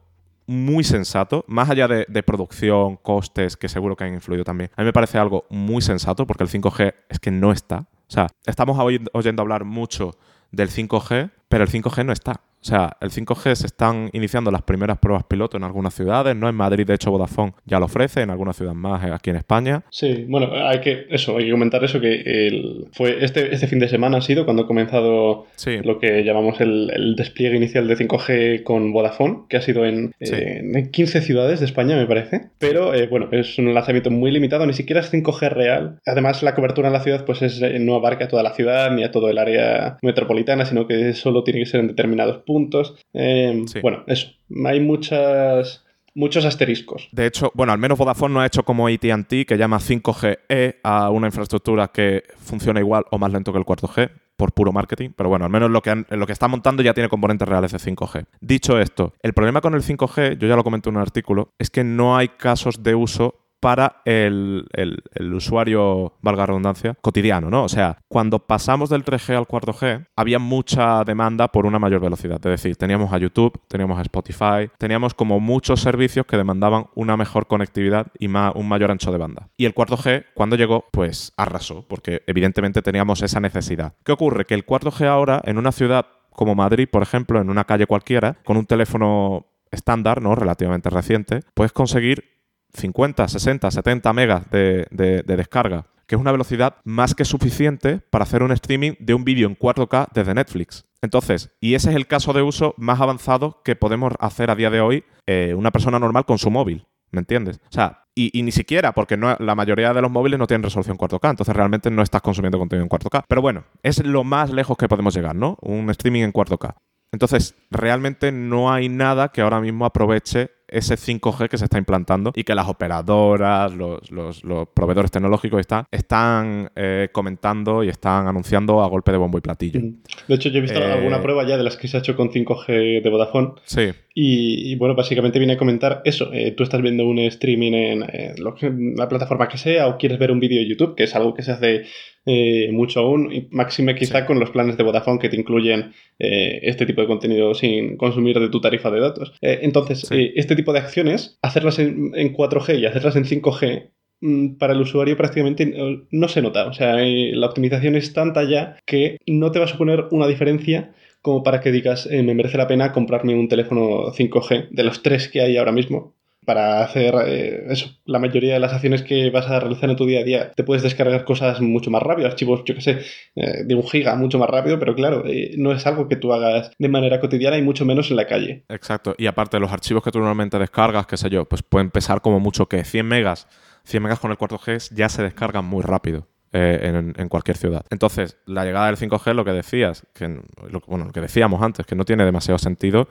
muy sensato, más allá de, producción, costes, que seguro que han influido también. A mí me parece algo muy sensato porque el 5G es que no está. O sea, estamos oyendo hablar mucho del 5G, pero el 5G no está. O sea, el 5G se están iniciando las primeras pruebas piloto en algunas ciudades, ¿no? En Madrid, de hecho, Vodafone ya lo ofrece, en algunas ciudades más eh, aquí en España. Sí, bueno, hay que, eso, hay que comentar eso, que el, fue este, este fin de semana ha sido cuando ha comenzado lo que llamamos el, despliegue inicial de 5G con Vodafone, que ha sido en, 15 ciudades de España, me parece. Pero, eh, bueno, es un lanzamiento muy limitado, ni siquiera es 5G real. Además, la cobertura en la ciudad, pues es, eh, no abarca toda la ciudad ni a todo el área metropolitana, sino que solo tiene que ser en determinados puntos puntos. Em, bueno, eso. Hay muchas muchos asteriscos. De hecho, bueno, al menos Vodafone no ha hecho como AT&T que llama 5GE a una infraestructura que funciona igual o más lento que el 4G por puro marketing, pero bueno, al menos lo que, lo que está montando ya tiene componentes reales de 5G. Dicho esto, el problema con el 5G, yo ya lo comenté en un artículo, es que no hay casos de uso para el, usuario, valga redundancia, cotidiano, ¿no? O sea, cuando pasamos del 3G al 4G, había mucha demanda por una mayor velocidad. Es decir, teníamos a YouTube, teníamos a Spotify, teníamos como muchos servicios que demandaban una mejor conectividad y más, un mayor ancho de banda. Y el 4G, cuando llegó, pues arrasó, porque evidentemente teníamos esa necesidad. ¿Qué ocurre? Que el 4G ahora, en una ciudad como Madrid, por ejemplo, en una calle cualquiera, con un teléfono estándar, ¿no? Relativamente reciente, puedes conseguir 50, 60, 70 megas de, descarga, que es una velocidad más que suficiente para hacer un streaming de un vídeo en 4K desde Netflix. Entonces, y ese es el caso de uso más avanzado que podemos hacer a día de hoy eh, una persona normal con su móvil. ¿Me entiendes? O sea, y, ni siquiera, porque la mayoría de los móviles no tienen resolución 4K, entonces realmente no estás consumiendo contenido en 4K. Pero bueno, es lo más lejos que podemos llegar, ¿no? Un streaming en 4K. Entonces, realmente no hay nada que ahora mismo aproveche ese 5G que se está implantando y que las operadoras, los, proveedores tecnológicos están, están eh, comentando y están anunciando a golpe de bombo y platillo. De hecho, yo he visto eh, alguna prueba ya de las que se ha hecho con 5G de Vodafone. Sí. Y, bueno, básicamente viene a comentar eso. Eh, tú estás viendo un streaming en, la plataforma que sea o quieres ver un vídeo de YouTube, que es algo que se hace eh, mucho aún, y máxime quizá con los planes de Vodafone que te incluyen eh, este tipo de contenido sin consumir de tu tarifa de datos. entonces, este tipo de acciones, hacerlas en, 4G y hacerlas en 5G, mm, para el usuario prácticamente no se nota. O sea, la optimización es tanta ya que no te va a suponer una diferencia como para que digas, eh, me merece la pena comprarme un teléfono 5G de los tres que hay ahora mismo para hacer eh, eso. La mayoría de las acciones que vas a realizar en tu día a día te puedes descargar cosas mucho más rápido, archivos, yo que sé, eh, de un giga mucho más rápido, pero claro, no es algo que tú hagas de manera cotidiana y mucho menos en la calle. Exacto, y aparte los archivos que tú normalmente descargas, qué sé yo, pues pueden pesar como mucho que 100 megas. 100 megas con el 4G ya se descargan muy rápido. Eh, en, cualquier ciudad. Entonces, la llegada del 5G, lo que decías, que, bueno, lo que decíamos antes, que no tiene demasiado sentido,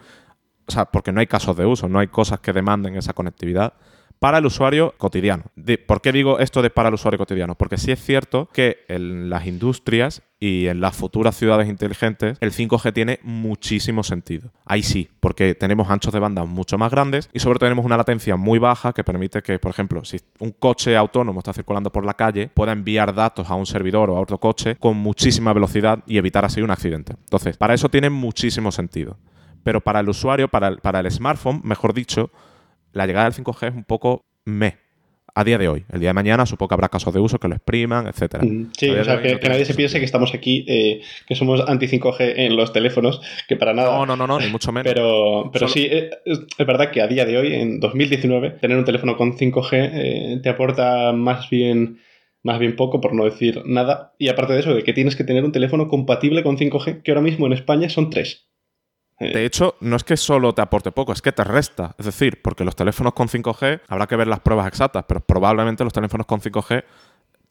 o sea, porque no hay casos de uso, no hay cosas que demanden esa conectividad para el usuario cotidiano. ¿Por qué digo esto de para el usuario cotidiano? Porque sí es cierto que en las industrias y en las futuras ciudades inteligentes el 5G tiene muchísimo sentido. Ahí sí, porque tenemos anchos de banda mucho más grandes y sobre todo tenemos una latencia muy baja que permite que, por ejemplo, si un coche autónomo está circulando por la calle, pueda enviar datos a un servidor o a otro coche con muchísima velocidad y evitar así un accidente. Entonces, para eso tiene muchísimo sentido. Pero para el usuario, para para el smartphone, mejor dicho, la llegada del 5G es un poco me a día de hoy. El día de mañana supongo que habrá casos de uso que lo expriman, etcétera. Mm, sí, o sea, que, nadie se piense que estamos aquí, eh, que somos anti-5G en los teléfonos, que para nada. No, no, no, no ni mucho menos. Pero, pero sí, eh, es, verdad que a día de hoy, en 2019, tener un teléfono con 5G eh, te aporta más bien más bien poco, por no decir nada. Y aparte de eso, de que tienes que tener un teléfono compatible con 5G, que ahora mismo en España son tres. De hecho, no es que solo te aporte poco, es que te resta. Es decir, porque los teléfonos con 5G, habrá que ver las pruebas exactas, pero probablemente los teléfonos con 5G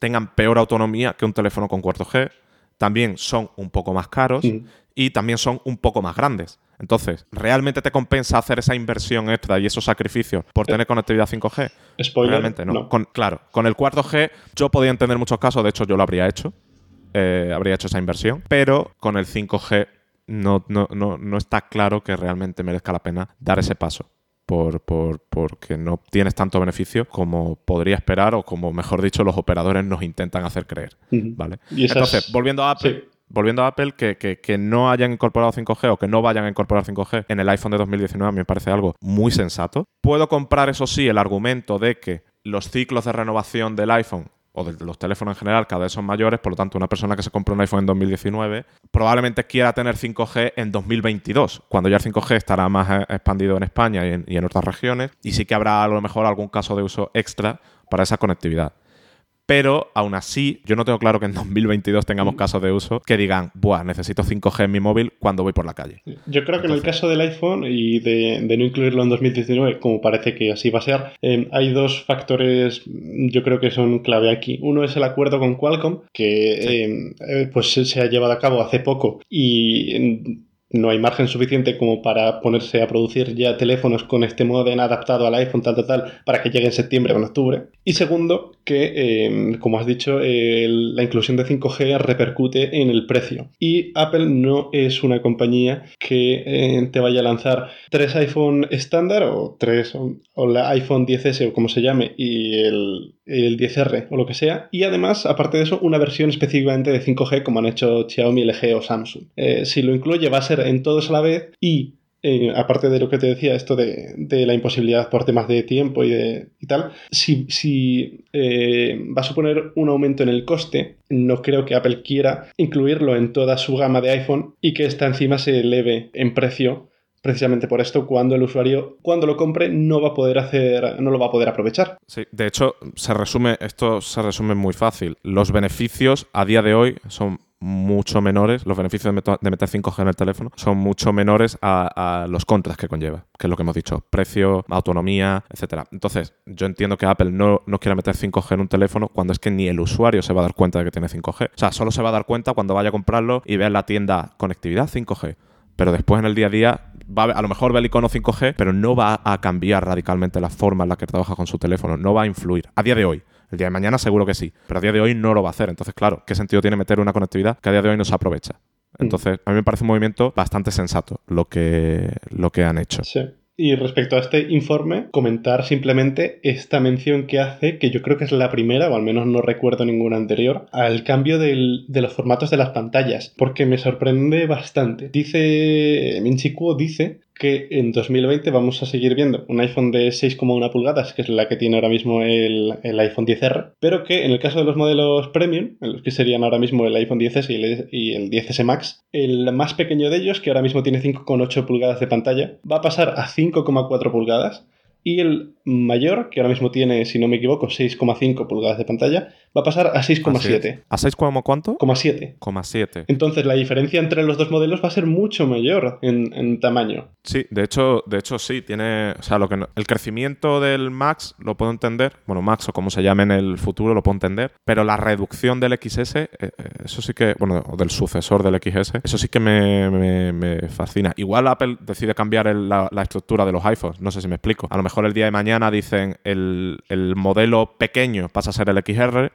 tengan peor autonomía que un teléfono con 4G. También son un poco más caros y también son un poco más grandes. Entonces, ¿realmente te compensa hacer esa inversión extra y esos sacrificios por tener conectividad 5G? Spoiler, Realmente no. claro, con el 4G yo podía entender muchos casos, de hecho yo lo habría hecho, eh, habría hecho esa inversión, pero con el 5G no, no, no, no está claro que realmente merezca la pena dar ese paso. Por, por, porque no tienes tanto beneficio como podría esperar o como, mejor dicho, los operadores nos intentan hacer creer. ¿vale? Entonces, volviendo a Apple, volviendo a Apple, que, que, que, no hayan incorporado 5G o que no vayan a incorporar 5G en el iPhone de 2019 a mí me parece algo muy sensato. Puedo comprar, eso sí, el argumento de que los ciclos de renovación del iPhone o de los teléfonos en general cada vez son mayores, por lo tanto una persona que se compra un iPhone en 2019 probablemente quiera tener 5G en 2022, cuando ya el 5G estará más eh, expandido en España y en, y en otras regiones, y sí que habrá a lo mejor algún caso de uso extra para esa conectividad. Pero aún así, yo no tengo claro que en 2022 tengamos casos de uso que digan, Buah, necesito 5G en mi móvil cuando voy por la calle. Yo creo que en el caso del iPhone y de, no incluirlo en 2019, como parece que así va a ser, eh, hay dos factores, yo creo que son clave aquí. Uno es el acuerdo con Qualcomm, que eh, eh, pues se ha llevado a cabo hace poco y no hay margen suficiente como para ponerse a producir ya teléfonos con este modem adaptado al iPhone, tal, tal, tal, para que llegue en septiembre o en octubre. Y segundo, que, em, como has dicho, la inclusión de 5G repercute en el precio. Y Apple no es una compañía que eh, te vaya a lanzar tres iPhone estándar o tres, o, la iPhone 10S o como se llame, y el, el 10R o lo que sea. Y además, aparte de eso, una versión específicamente de 5G como han hecho Xiaomi, LG o Samsung. Eh, si lo incluye va a ser en todos a la vez y eh, aparte de lo que te decía, esto de, la imposibilidad por temas de tiempo y, de, y tal, si, si eh, va a suponer un aumento en el coste, no creo que Apple quiera incluirlo en toda su gama de iPhone y que esta encima se eleve en precio precisamente por esto cuando el usuario cuando lo compre no va a poder hacer no lo va a poder aprovechar. Sí, de hecho se resume esto se resume muy fácil. Los beneficios a día de hoy son mucho menores, los beneficios de, meter 5G en el teléfono son mucho menores a, los contras que conlleva, que es lo que hemos dicho, precio, autonomía, etcétera. Entonces, yo entiendo que Apple no, no quiera meter 5G en un teléfono cuando es que ni el usuario se va a dar cuenta de que tiene 5G. O sea, solo se va a dar cuenta cuando vaya a comprarlo y vea en la tienda conectividad 5G pero después en el día a día va a, a lo mejor ve el icono 5G, pero no va a cambiar radicalmente la forma en la que trabaja con su teléfono, no va a influir. A día de hoy. El día de mañana seguro que sí, pero a día de hoy no lo va a hacer. Entonces, claro, ¿qué sentido tiene meter una conectividad que a día de hoy no se aprovecha? Entonces, a mí me parece un movimiento bastante sensato lo que, lo que han hecho. Sí. Y respecto a este informe, comentar simplemente esta mención que hace, que yo creo que es la primera, o al menos no recuerdo ninguna anterior, al cambio de los formatos de las pantallas, porque me sorprende bastante. Dice, Minchi Kuo dice que en 2020 vamos a seguir viendo un iPhone de 6,1 pulgadas, que es la que tiene ahora mismo el, el iPhone 10R, pero que en el caso de los modelos premium, en los que serían ahora mismo el iPhone 10S y el, y el 10S Max, el más pequeño de ellos, que ahora mismo tiene 5,8 pulgadas de pantalla, va a pasar a 5,4 pulgadas. Y el mayor, que ahora mismo tiene, si no me equivoco, 6,5 pulgadas de pantalla, va a pasar a 6,7. ¿A 6 como cuánto? 6,7. Coma 7. Entonces la diferencia entre los dos modelos va a ser mucho mayor en, en tamaño. Sí, de hecho, de hecho sí, tiene. O sea, lo que no- el crecimiento del Max lo puedo entender. Bueno, Max o como se llame en el futuro lo puedo entender. Pero la reducción del XS, eh, eh, eso sí que. Bueno, o del sucesor del XS, eso sí que me, me- me fascina. Igual Apple decide cambiar el- la, la estructura de los iPhones. No sé si me explico. A lo mejor el día de mañana dicen el, el modelo pequeño pasa a ser el XR.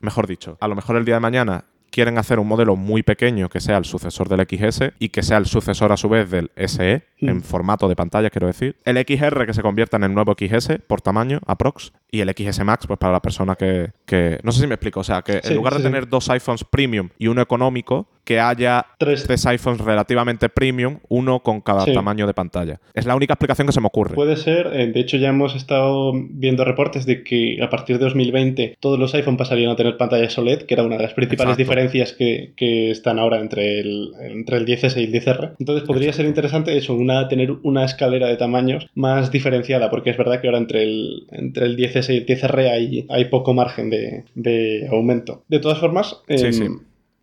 Mejor dicho, a lo mejor el día de mañana quieren hacer un modelo muy pequeño que sea el sucesor del XS y que sea el sucesor a su vez del SE en formato de pantalla, quiero decir. El XR que se convierta en el nuevo XS por tamaño, aprox. Y el XS Max, pues para la persona que. que- no sé si me explico. O sea, que Sí, en lugar de sí, tener dos iPhones premium y uno económico, que haya Tres. tres iPhones relativamente premium, uno con cada Sí. tamaño de pantalla. Es la única explicación que se me ocurre. Puede ser, eh, de hecho ya hemos estado viendo reportes de que a partir de 2020 todos los iPhone pasarían a tener pantallas OLED, que era una de las principales Exacto. diferencias que, que están ahora entre el, entre el 10S y el 10R. Entonces podría ser interesante eso, una, tener una escalera de tamaños más diferenciada, porque es verdad que ahora entre el, entre el 10S y el 10R hay, hay poco margen de, de aumento. De todas formas, Sí, em, sí.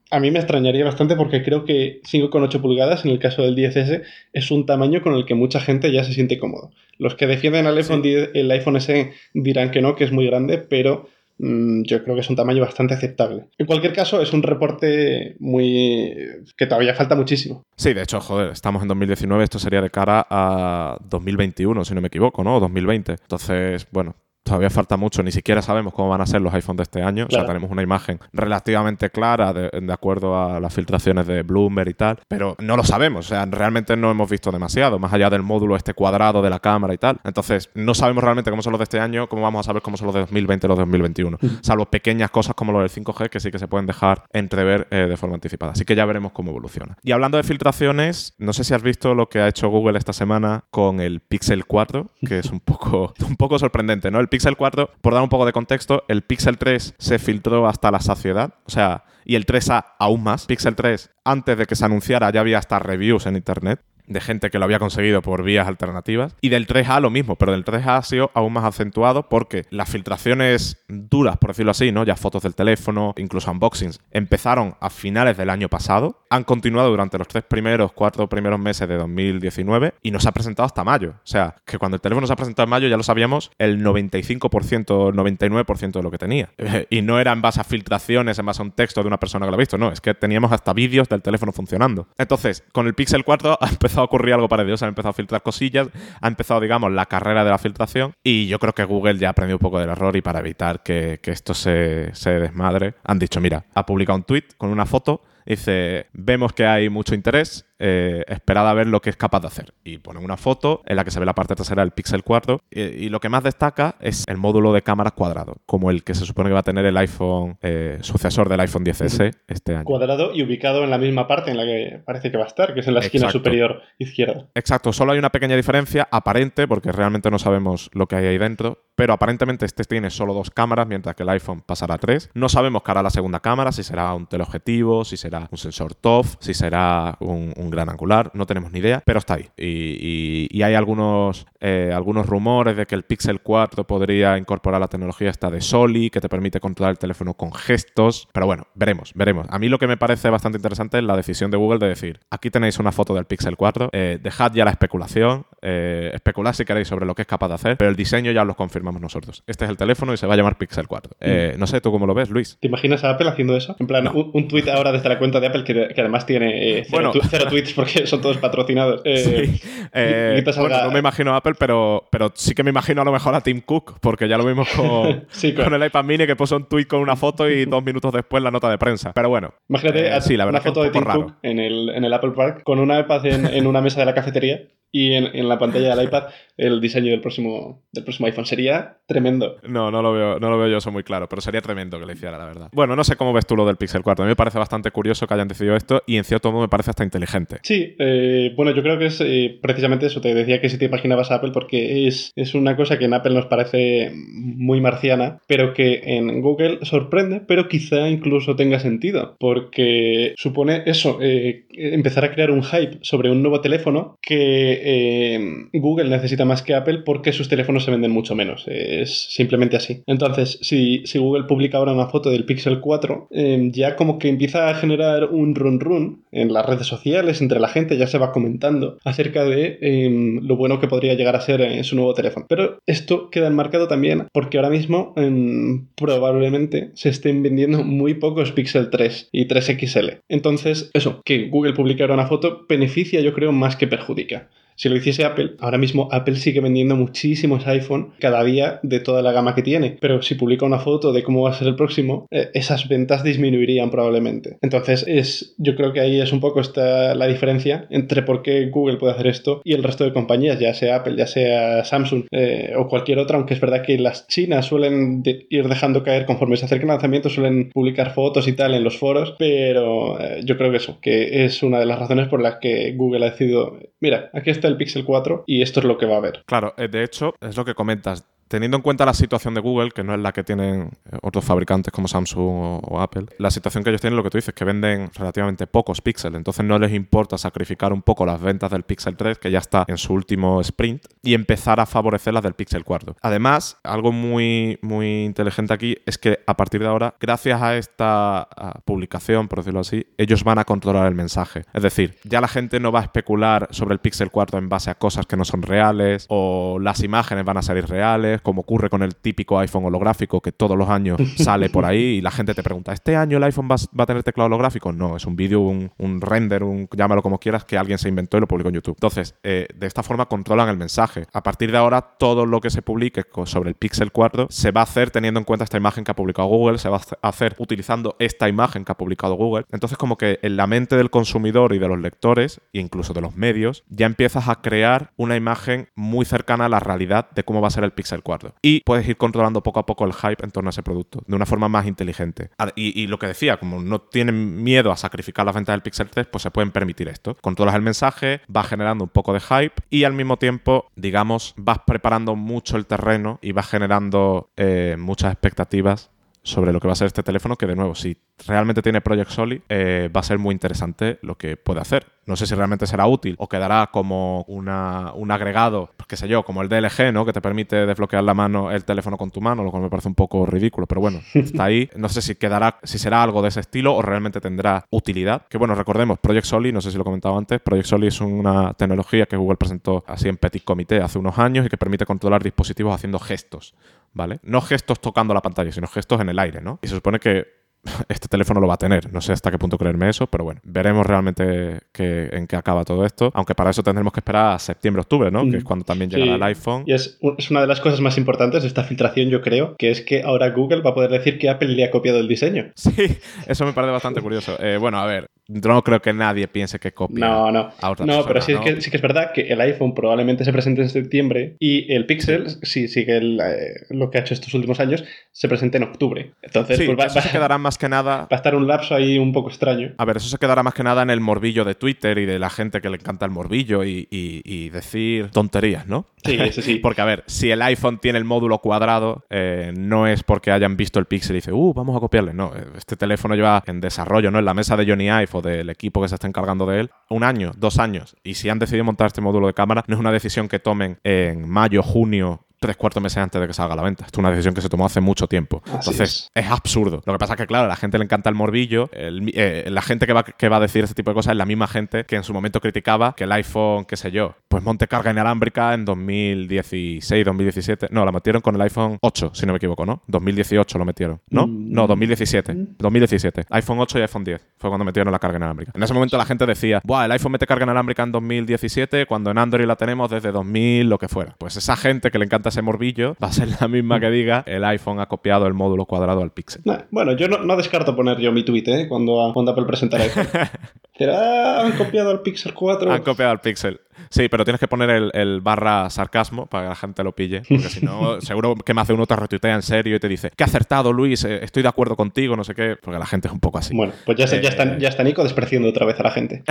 a mí me extrañaría bastante porque creo que 5,8 pulgadas en el caso del 10S es un tamaño con el que mucha gente ya se siente cómodo. Los que defienden al iPhone, Sí. 10 el iPhone SE dirán que no, que es muy grande, pero mm, yo creo que es un tamaño bastante aceptable. En cualquier caso, es un reporte muy que todavía falta muchísimo. Sí, de hecho, joder, estamos en 2019, esto sería de cara a 2021, si no me equivoco, ¿no? O 2020. Entonces, bueno, todavía falta mucho, ni siquiera sabemos cómo van a ser los iPhones de este año. O sea, Claro. tenemos una imagen relativamente clara de, de acuerdo a las filtraciones de Bloomberg y tal, pero no lo sabemos, o sea, realmente no hemos visto demasiado, más allá del módulo este cuadrado de la cámara y tal. Entonces, no sabemos realmente cómo son los de este año, cómo vamos a saber cómo son los de 2020 y los de 2021, salvo pequeñas cosas como los del 5G que sí que se pueden dejar entrever eh, de forma anticipada. Así que ya veremos cómo evoluciona. Y hablando de filtraciones, no sé si has visto lo que ha hecho Google esta semana con el Pixel 4, que es un poco, un poco sorprendente, ¿no? El Pixel 4, por dar un poco de contexto, el Pixel 3 se filtró hasta la saciedad, o sea, y el 3A aún más. Pixel 3, antes de que se anunciara, ya había hasta reviews en internet de gente que lo había conseguido por vías alternativas. Y del 3A lo mismo, pero del 3A ha sido aún más acentuado porque las filtraciones duras, por decirlo así, ¿no? Ya fotos del teléfono, incluso unboxings, empezaron a finales del año pasado, han continuado durante los tres primeros, cuatro primeros meses de 2019 y no se ha presentado hasta mayo. O sea, que cuando el teléfono se ha presentado en mayo ya lo sabíamos el 95%, el 99% de lo que tenía. Y no era en base a filtraciones, en base a un texto de una persona que lo ha visto, no, es que teníamos hasta vídeos del teléfono funcionando. Entonces, con el Pixel 4 ha empezado a ocurrir algo parecido, se han empezado a filtrar cosillas, ha empezado, digamos, la carrera de la filtración y yo creo que Google ya ha aprendido un poco del error y para evitar que, que esto se, se desmadre, han dicho, mira, ha publicado un tweet con una foto Dice, vemos que hay mucho interés, eh, esperad a ver lo que es capaz de hacer. Y ponen una foto en la que se ve la parte trasera del Pixel 4 y, y lo que más destaca es el módulo de cámaras cuadrado, como el que se supone que va a tener el iPhone eh, sucesor del iPhone 10S este año. Cuadrado y ubicado en la misma parte en la que parece que va a estar, que es en la esquina Exacto. superior izquierda. Exacto, solo hay una pequeña diferencia aparente, porque realmente no sabemos lo que hay ahí dentro, pero aparentemente este tiene solo dos cámaras, mientras que el iPhone pasará a tres. No sabemos qué hará la segunda cámara, si será un teleobjetivo, si será un sensor TOF, si será un, un gran angular, no tenemos ni idea, pero está ahí. Y, y- y hay algunos, eh, algunos rumores de que el Pixel 4 podría incorporar la tecnología esta de Soli, que te permite controlar el teléfono con gestos, pero bueno, veremos, veremos. A mí lo que me parece bastante interesante es la decisión de Google de decir, aquí tenéis una foto del Pixel 4, eh, dejad ya la especulación, eh, especulad si queréis sobre lo que es capaz de hacer, pero el diseño ya os lo confirmamos nosotros. Este es el teléfono y se va a llamar Pixel 4. Eh, no sé, ¿tú cómo lo ves, Luis? ¿Te imaginas a Apple haciendo eso? En plan, un, un tweet ahora desde la cuenta de Apple que, que además tiene eh, cero, Bueno. tu- cero tweets porque son todos patrocinados. Eh, Sí. Eh, bueno, no me imagino a Apple, pero, pero sí que me imagino a lo mejor a Tim Cook, porque ya lo vimos con, Sí, con con- el iPad mini que puso un tweet con una foto y dos minutos después la nota de prensa. Pero bueno, Imagínate eh, a- sí, la una foto de un Tim. Cook en el, en el Apple Park con una iPad en, en una mesa de la cafetería y en, en la pantalla del iPad el diseño del próximo, del próximo iPhone. Sería tremendo. No, no lo, veo, no lo veo yo eso muy claro, pero sería tremendo que le hiciera, la verdad. Bueno, no sé cómo ves tú lo del Pixel 4. A mí me parece bastante curioso que hayan decidido esto y en cierto modo me parece hasta inteligente. Sí, eh, bueno, yo creo que es eh, precisamente eso. Te decía que si te imaginabas a Apple, porque es, es una cosa que en Apple nos parece muy marciana, pero que en Google sorprende, pero quizá incluso tenga sentido, porque supone eso, eh, empezar a crear un hype sobre un nuevo teléfono que eh, Google necesita más que Apple porque sus teléfonos se venden mucho menos. Es simplemente así. Entonces, si, si Google publica ahora una foto del Pixel 4, eh, ya como que empieza a generar un run run en las redes sociales, entre la gente, ya se va comentando acerca de eh, lo bueno que podría llegar a ser en su nuevo teléfono. Pero esto queda enmarcado también porque ahora mismo eh, probablemente se estén vendiendo muy pocos Pixel 3 y 3XL. Entonces, eso, que Google publicara una foto beneficia yo creo más que perjudica. Si lo hiciese Apple, ahora mismo Apple sigue vendiendo muchísimos iPhone cada día de toda la gama que tiene. Pero si publica una foto de cómo va a ser el próximo, eh, esas ventas disminuirían probablemente. Entonces, es, yo creo que ahí es un poco esta la diferencia entre por qué Google puede hacer esto y el resto de compañías, ya sea Apple, ya sea Samsung eh, o cualquier otra, aunque es verdad que las chinas suelen de- ir dejando caer conforme se acerca el lanzamiento, suelen publicar fotos y tal en los foros, pero eh, yo creo que eso, que es una de las razones por las que Google ha decidido, mira, aquí está el Pixel 4 y esto es lo que va a haber. Claro, eh, de hecho, es lo que comentas. Teniendo en cuenta la situación de Google, que no es la que tienen eh, otros fabricantes como Samsung o, Apple, la situación que ellos tienen, lo que tú dices, que venden relativamente pocos píxeles, entonces no les importa sacrificar un poco las ventas del Pixel 3, que ya está en su último sprint, y empezar a favorecer las del Pixel 4. Además, algo muy, muy inteligente aquí es que a partir de ahora, gracias a esta publicación, por decirlo así, ellos van a controlar el mensaje. Es decir, ya la gente no va a especular sobre el Pixel 4 en base a cosas que no son reales, o las imágenes van a salir reales, como ocurre con el típico iPhone holográfico que todos los años sale por ahí y la gente te pregunta, ¿este año el iPhone va, va a tener teclado holográfico? No, es un vídeo, un, un render, un llámalo como quieras, que alguien se inventó y lo publicó en YouTube. Entonces, eh, de esta forma controlan el mensaje. A partir de ahora, todo lo que se publique sobre el Pixel 4 se va a hacer teniendo en cuenta esta imagen que ha publicado Google, se va a hacer utilizando esta imagen que ha publicado Google. Entonces, como que en la mente del consumidor y de los lectores, e incluso de los medios, ya empiezas a crear una imagen muy cercana a la realidad de cómo va a ser el Pixel 4. Y puedes ir controlando poco a poco el hype en torno a ese producto, de una forma más inteligente. Y, y lo que decía, como no tienen miedo a sacrificar las ventas del Pixel 3, pues se pueden permitir esto. Controlas el mensaje, vas generando un poco de hype y al mismo tiempo, digamos, vas preparando mucho el terreno y vas generando eh, muchas expectativas sobre lo que va a ser este teléfono, que de nuevo, si realmente tiene Project Soli, eh, va a ser muy interesante lo que puede hacer. No sé si realmente será útil o quedará como una- un agregado, pues, qué sé yo, como el DLG, ¿no? Que te permite desbloquear la mano, el teléfono con tu mano, lo cual me parece un poco ridículo, pero bueno, está ahí. No sé si quedará, si será algo de ese estilo o realmente tendrá utilidad. Que bueno, recordemos, Project Soli, no sé si lo comentaba antes, Project Soli es una tecnología que Google presentó así en Petit Comité hace unos años y que permite controlar dispositivos haciendo gestos. ¿Vale? No gestos tocando la pantalla, sino gestos en el aire, ¿no? Y se supone que este teléfono lo va a tener. No sé hasta qué punto creerme eso, pero bueno, veremos realmente qué- en qué acaba todo esto. Aunque para eso tendremos que esperar a septiembre-octubre, ¿no? Mm. Que es cuando también llegará Sí. el iPhone. Y es, un- es una de las cosas más importantes de esta filtración, yo creo, que es que ahora Google va a poder decir que Apple le ha copiado el diseño. Sí, eso me parece bastante curioso. Eh, bueno, a ver, no creo que nadie piense que copia No, no. a otra No, persona, pero sí, ¿no? Es que, sí que es verdad que el iPhone probablemente se presente en septiembre y el Pixel, sí, sigue el, eh, lo que ha hecho estos últimos años, se presente en octubre. Entonces, Sí, pues va, eso va- se quedará más que nada va a estar un lapso ahí un poco extraño. A ver, eso se quedará más que nada en el morbillo de Twitter y de la gente que le encanta el morbillo y, y- y decir tonterías, ¿no? Sí, eso sí. Porque, a ver, si el iPhone tiene el módulo cuadrado, eh, no es porque hayan visto el Pixel y dice, uh, vamos a copiarle. No, eh, este teléfono lleva en desarrollo, ¿no? En la mesa de Johnny Ive o del equipo que se está encargando de él, un año, dos años. Y si han decidido montar este módulo de cámara, no es una decisión que tomen en mayo, junio tres cuartos meses antes de que salga a la venta. Esto es una decisión que se tomó hace mucho tiempo. Entonces, es. absurdo. Lo que pasa es que, claro, a la gente le encanta el morbillo. Eh, la gente que va, que va a decir este tipo de cosas es la misma gente que en su momento criticaba que el iPhone, qué sé yo, pues monte carga inalámbrica en 2016, 2017. No, la metieron con el iPhone 8, si no me equivoco, ¿no? 2018 lo metieron. ¿No? Mm. No, 2017. 2017. iPhone 8 y iPhone 10 fue cuando metieron la carga inalámbrica. En ese momento la gente decía, Buah, el iPhone mete carga inalámbrica en 2017 cuando en Android la tenemos desde 2000, lo que fuera. Pues esa gente que le encanta ese morbillo va a ser la misma que diga el iPhone ha copiado el módulo cuadrado al Pixel. bueno, yo no, descarto poner yo mi tweet ¿eh? cuando, cuando Apple presentara iPhone. ah, han copiado al Pixel 4. Han copiado al Pixel. Sí, pero tienes que poner el, barra sarcasmo para que la gente lo pille. Porque si no, seguro que más de uno te retuitea en serio y te dice, qué acertado, Luis, eh, estoy de acuerdo contigo, no sé qué. Porque la gente es un poco así. Bueno, pues ya, ya, está, ya está Nico despreciando otra vez a la gente.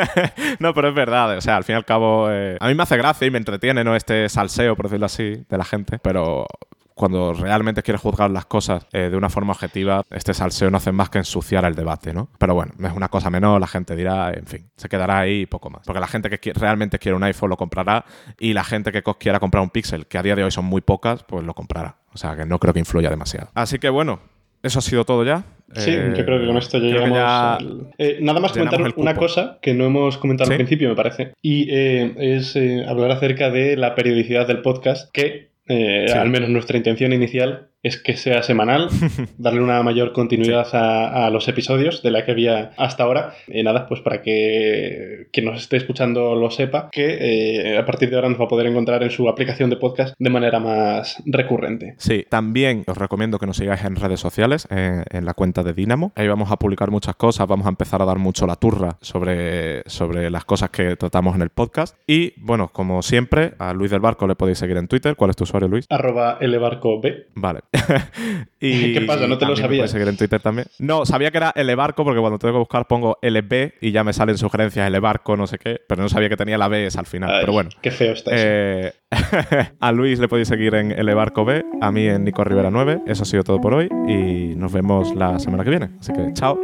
no, pero es verdad. O sea, al fin y al cabo, eh, a mí me hace gracia y me entretiene, ¿no? Este salseo, por decirlo así, de la gente. Pero cuando realmente quieres juzgar las cosas eh, de una forma objetiva, este salseo no hace más que ensuciar el debate, ¿no? Pero bueno, es una cosa menor, la gente dirá, en fin, se quedará ahí y poco más. Porque la gente que realmente quiere un iPhone lo comprará y la gente que quiera comprar un Pixel, que a día de hoy son muy pocas, pues lo comprará. O sea que no creo que influya demasiado. Así que bueno, eso ha sido todo ya. Sí, yo creo que con esto ya llegamos. Eh, nada más comentar una cosa que no hemos comentado al principio, me parece, y eh, es hablar acerca de la periodicidad del podcast, que eh, al menos nuestra intención inicial es que sea semanal, darle una mayor continuidad a, los episodios de la que había hasta ahora. Y nada, pues para que quien nos esté escuchando lo sepa, que eh, a partir de ahora nos va a poder encontrar en su aplicación de podcast de manera más recurrente. Sí, también os recomiendo que nos sigáis en redes sociales, en, la cuenta de Dinamo. Ahí vamos a publicar muchas cosas, vamos a empezar a dar mucho la turra sobre, sobre las cosas que tratamos en el podcast. Y bueno, como siempre, a Luis del Barco le podéis seguir en Twitter. ¿Cuál es tu usuario, Luis? Arroba lbarcob. Vale. y, ¿Qué pasa? ¿No te lo sabías? seguir en Twitter también. No, sabía que era Elebarco porque cuando tengo que buscar pongo LB y ya me salen sugerencias Elebarco, no sé qué, pero no sabía que tenía la B al final. pero bueno. Qué feo está eh, a Luis le podéis seguir en Elebarco B, a mí en Nico Rivera 9. Eso ha sido todo por hoy y nos vemos la semana que viene. Así que chao.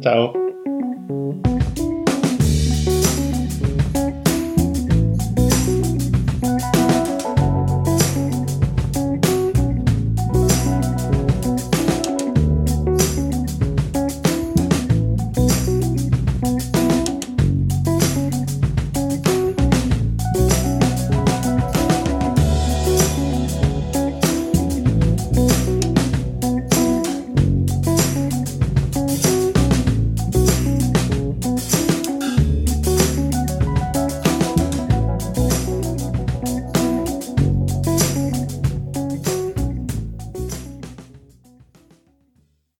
Chao.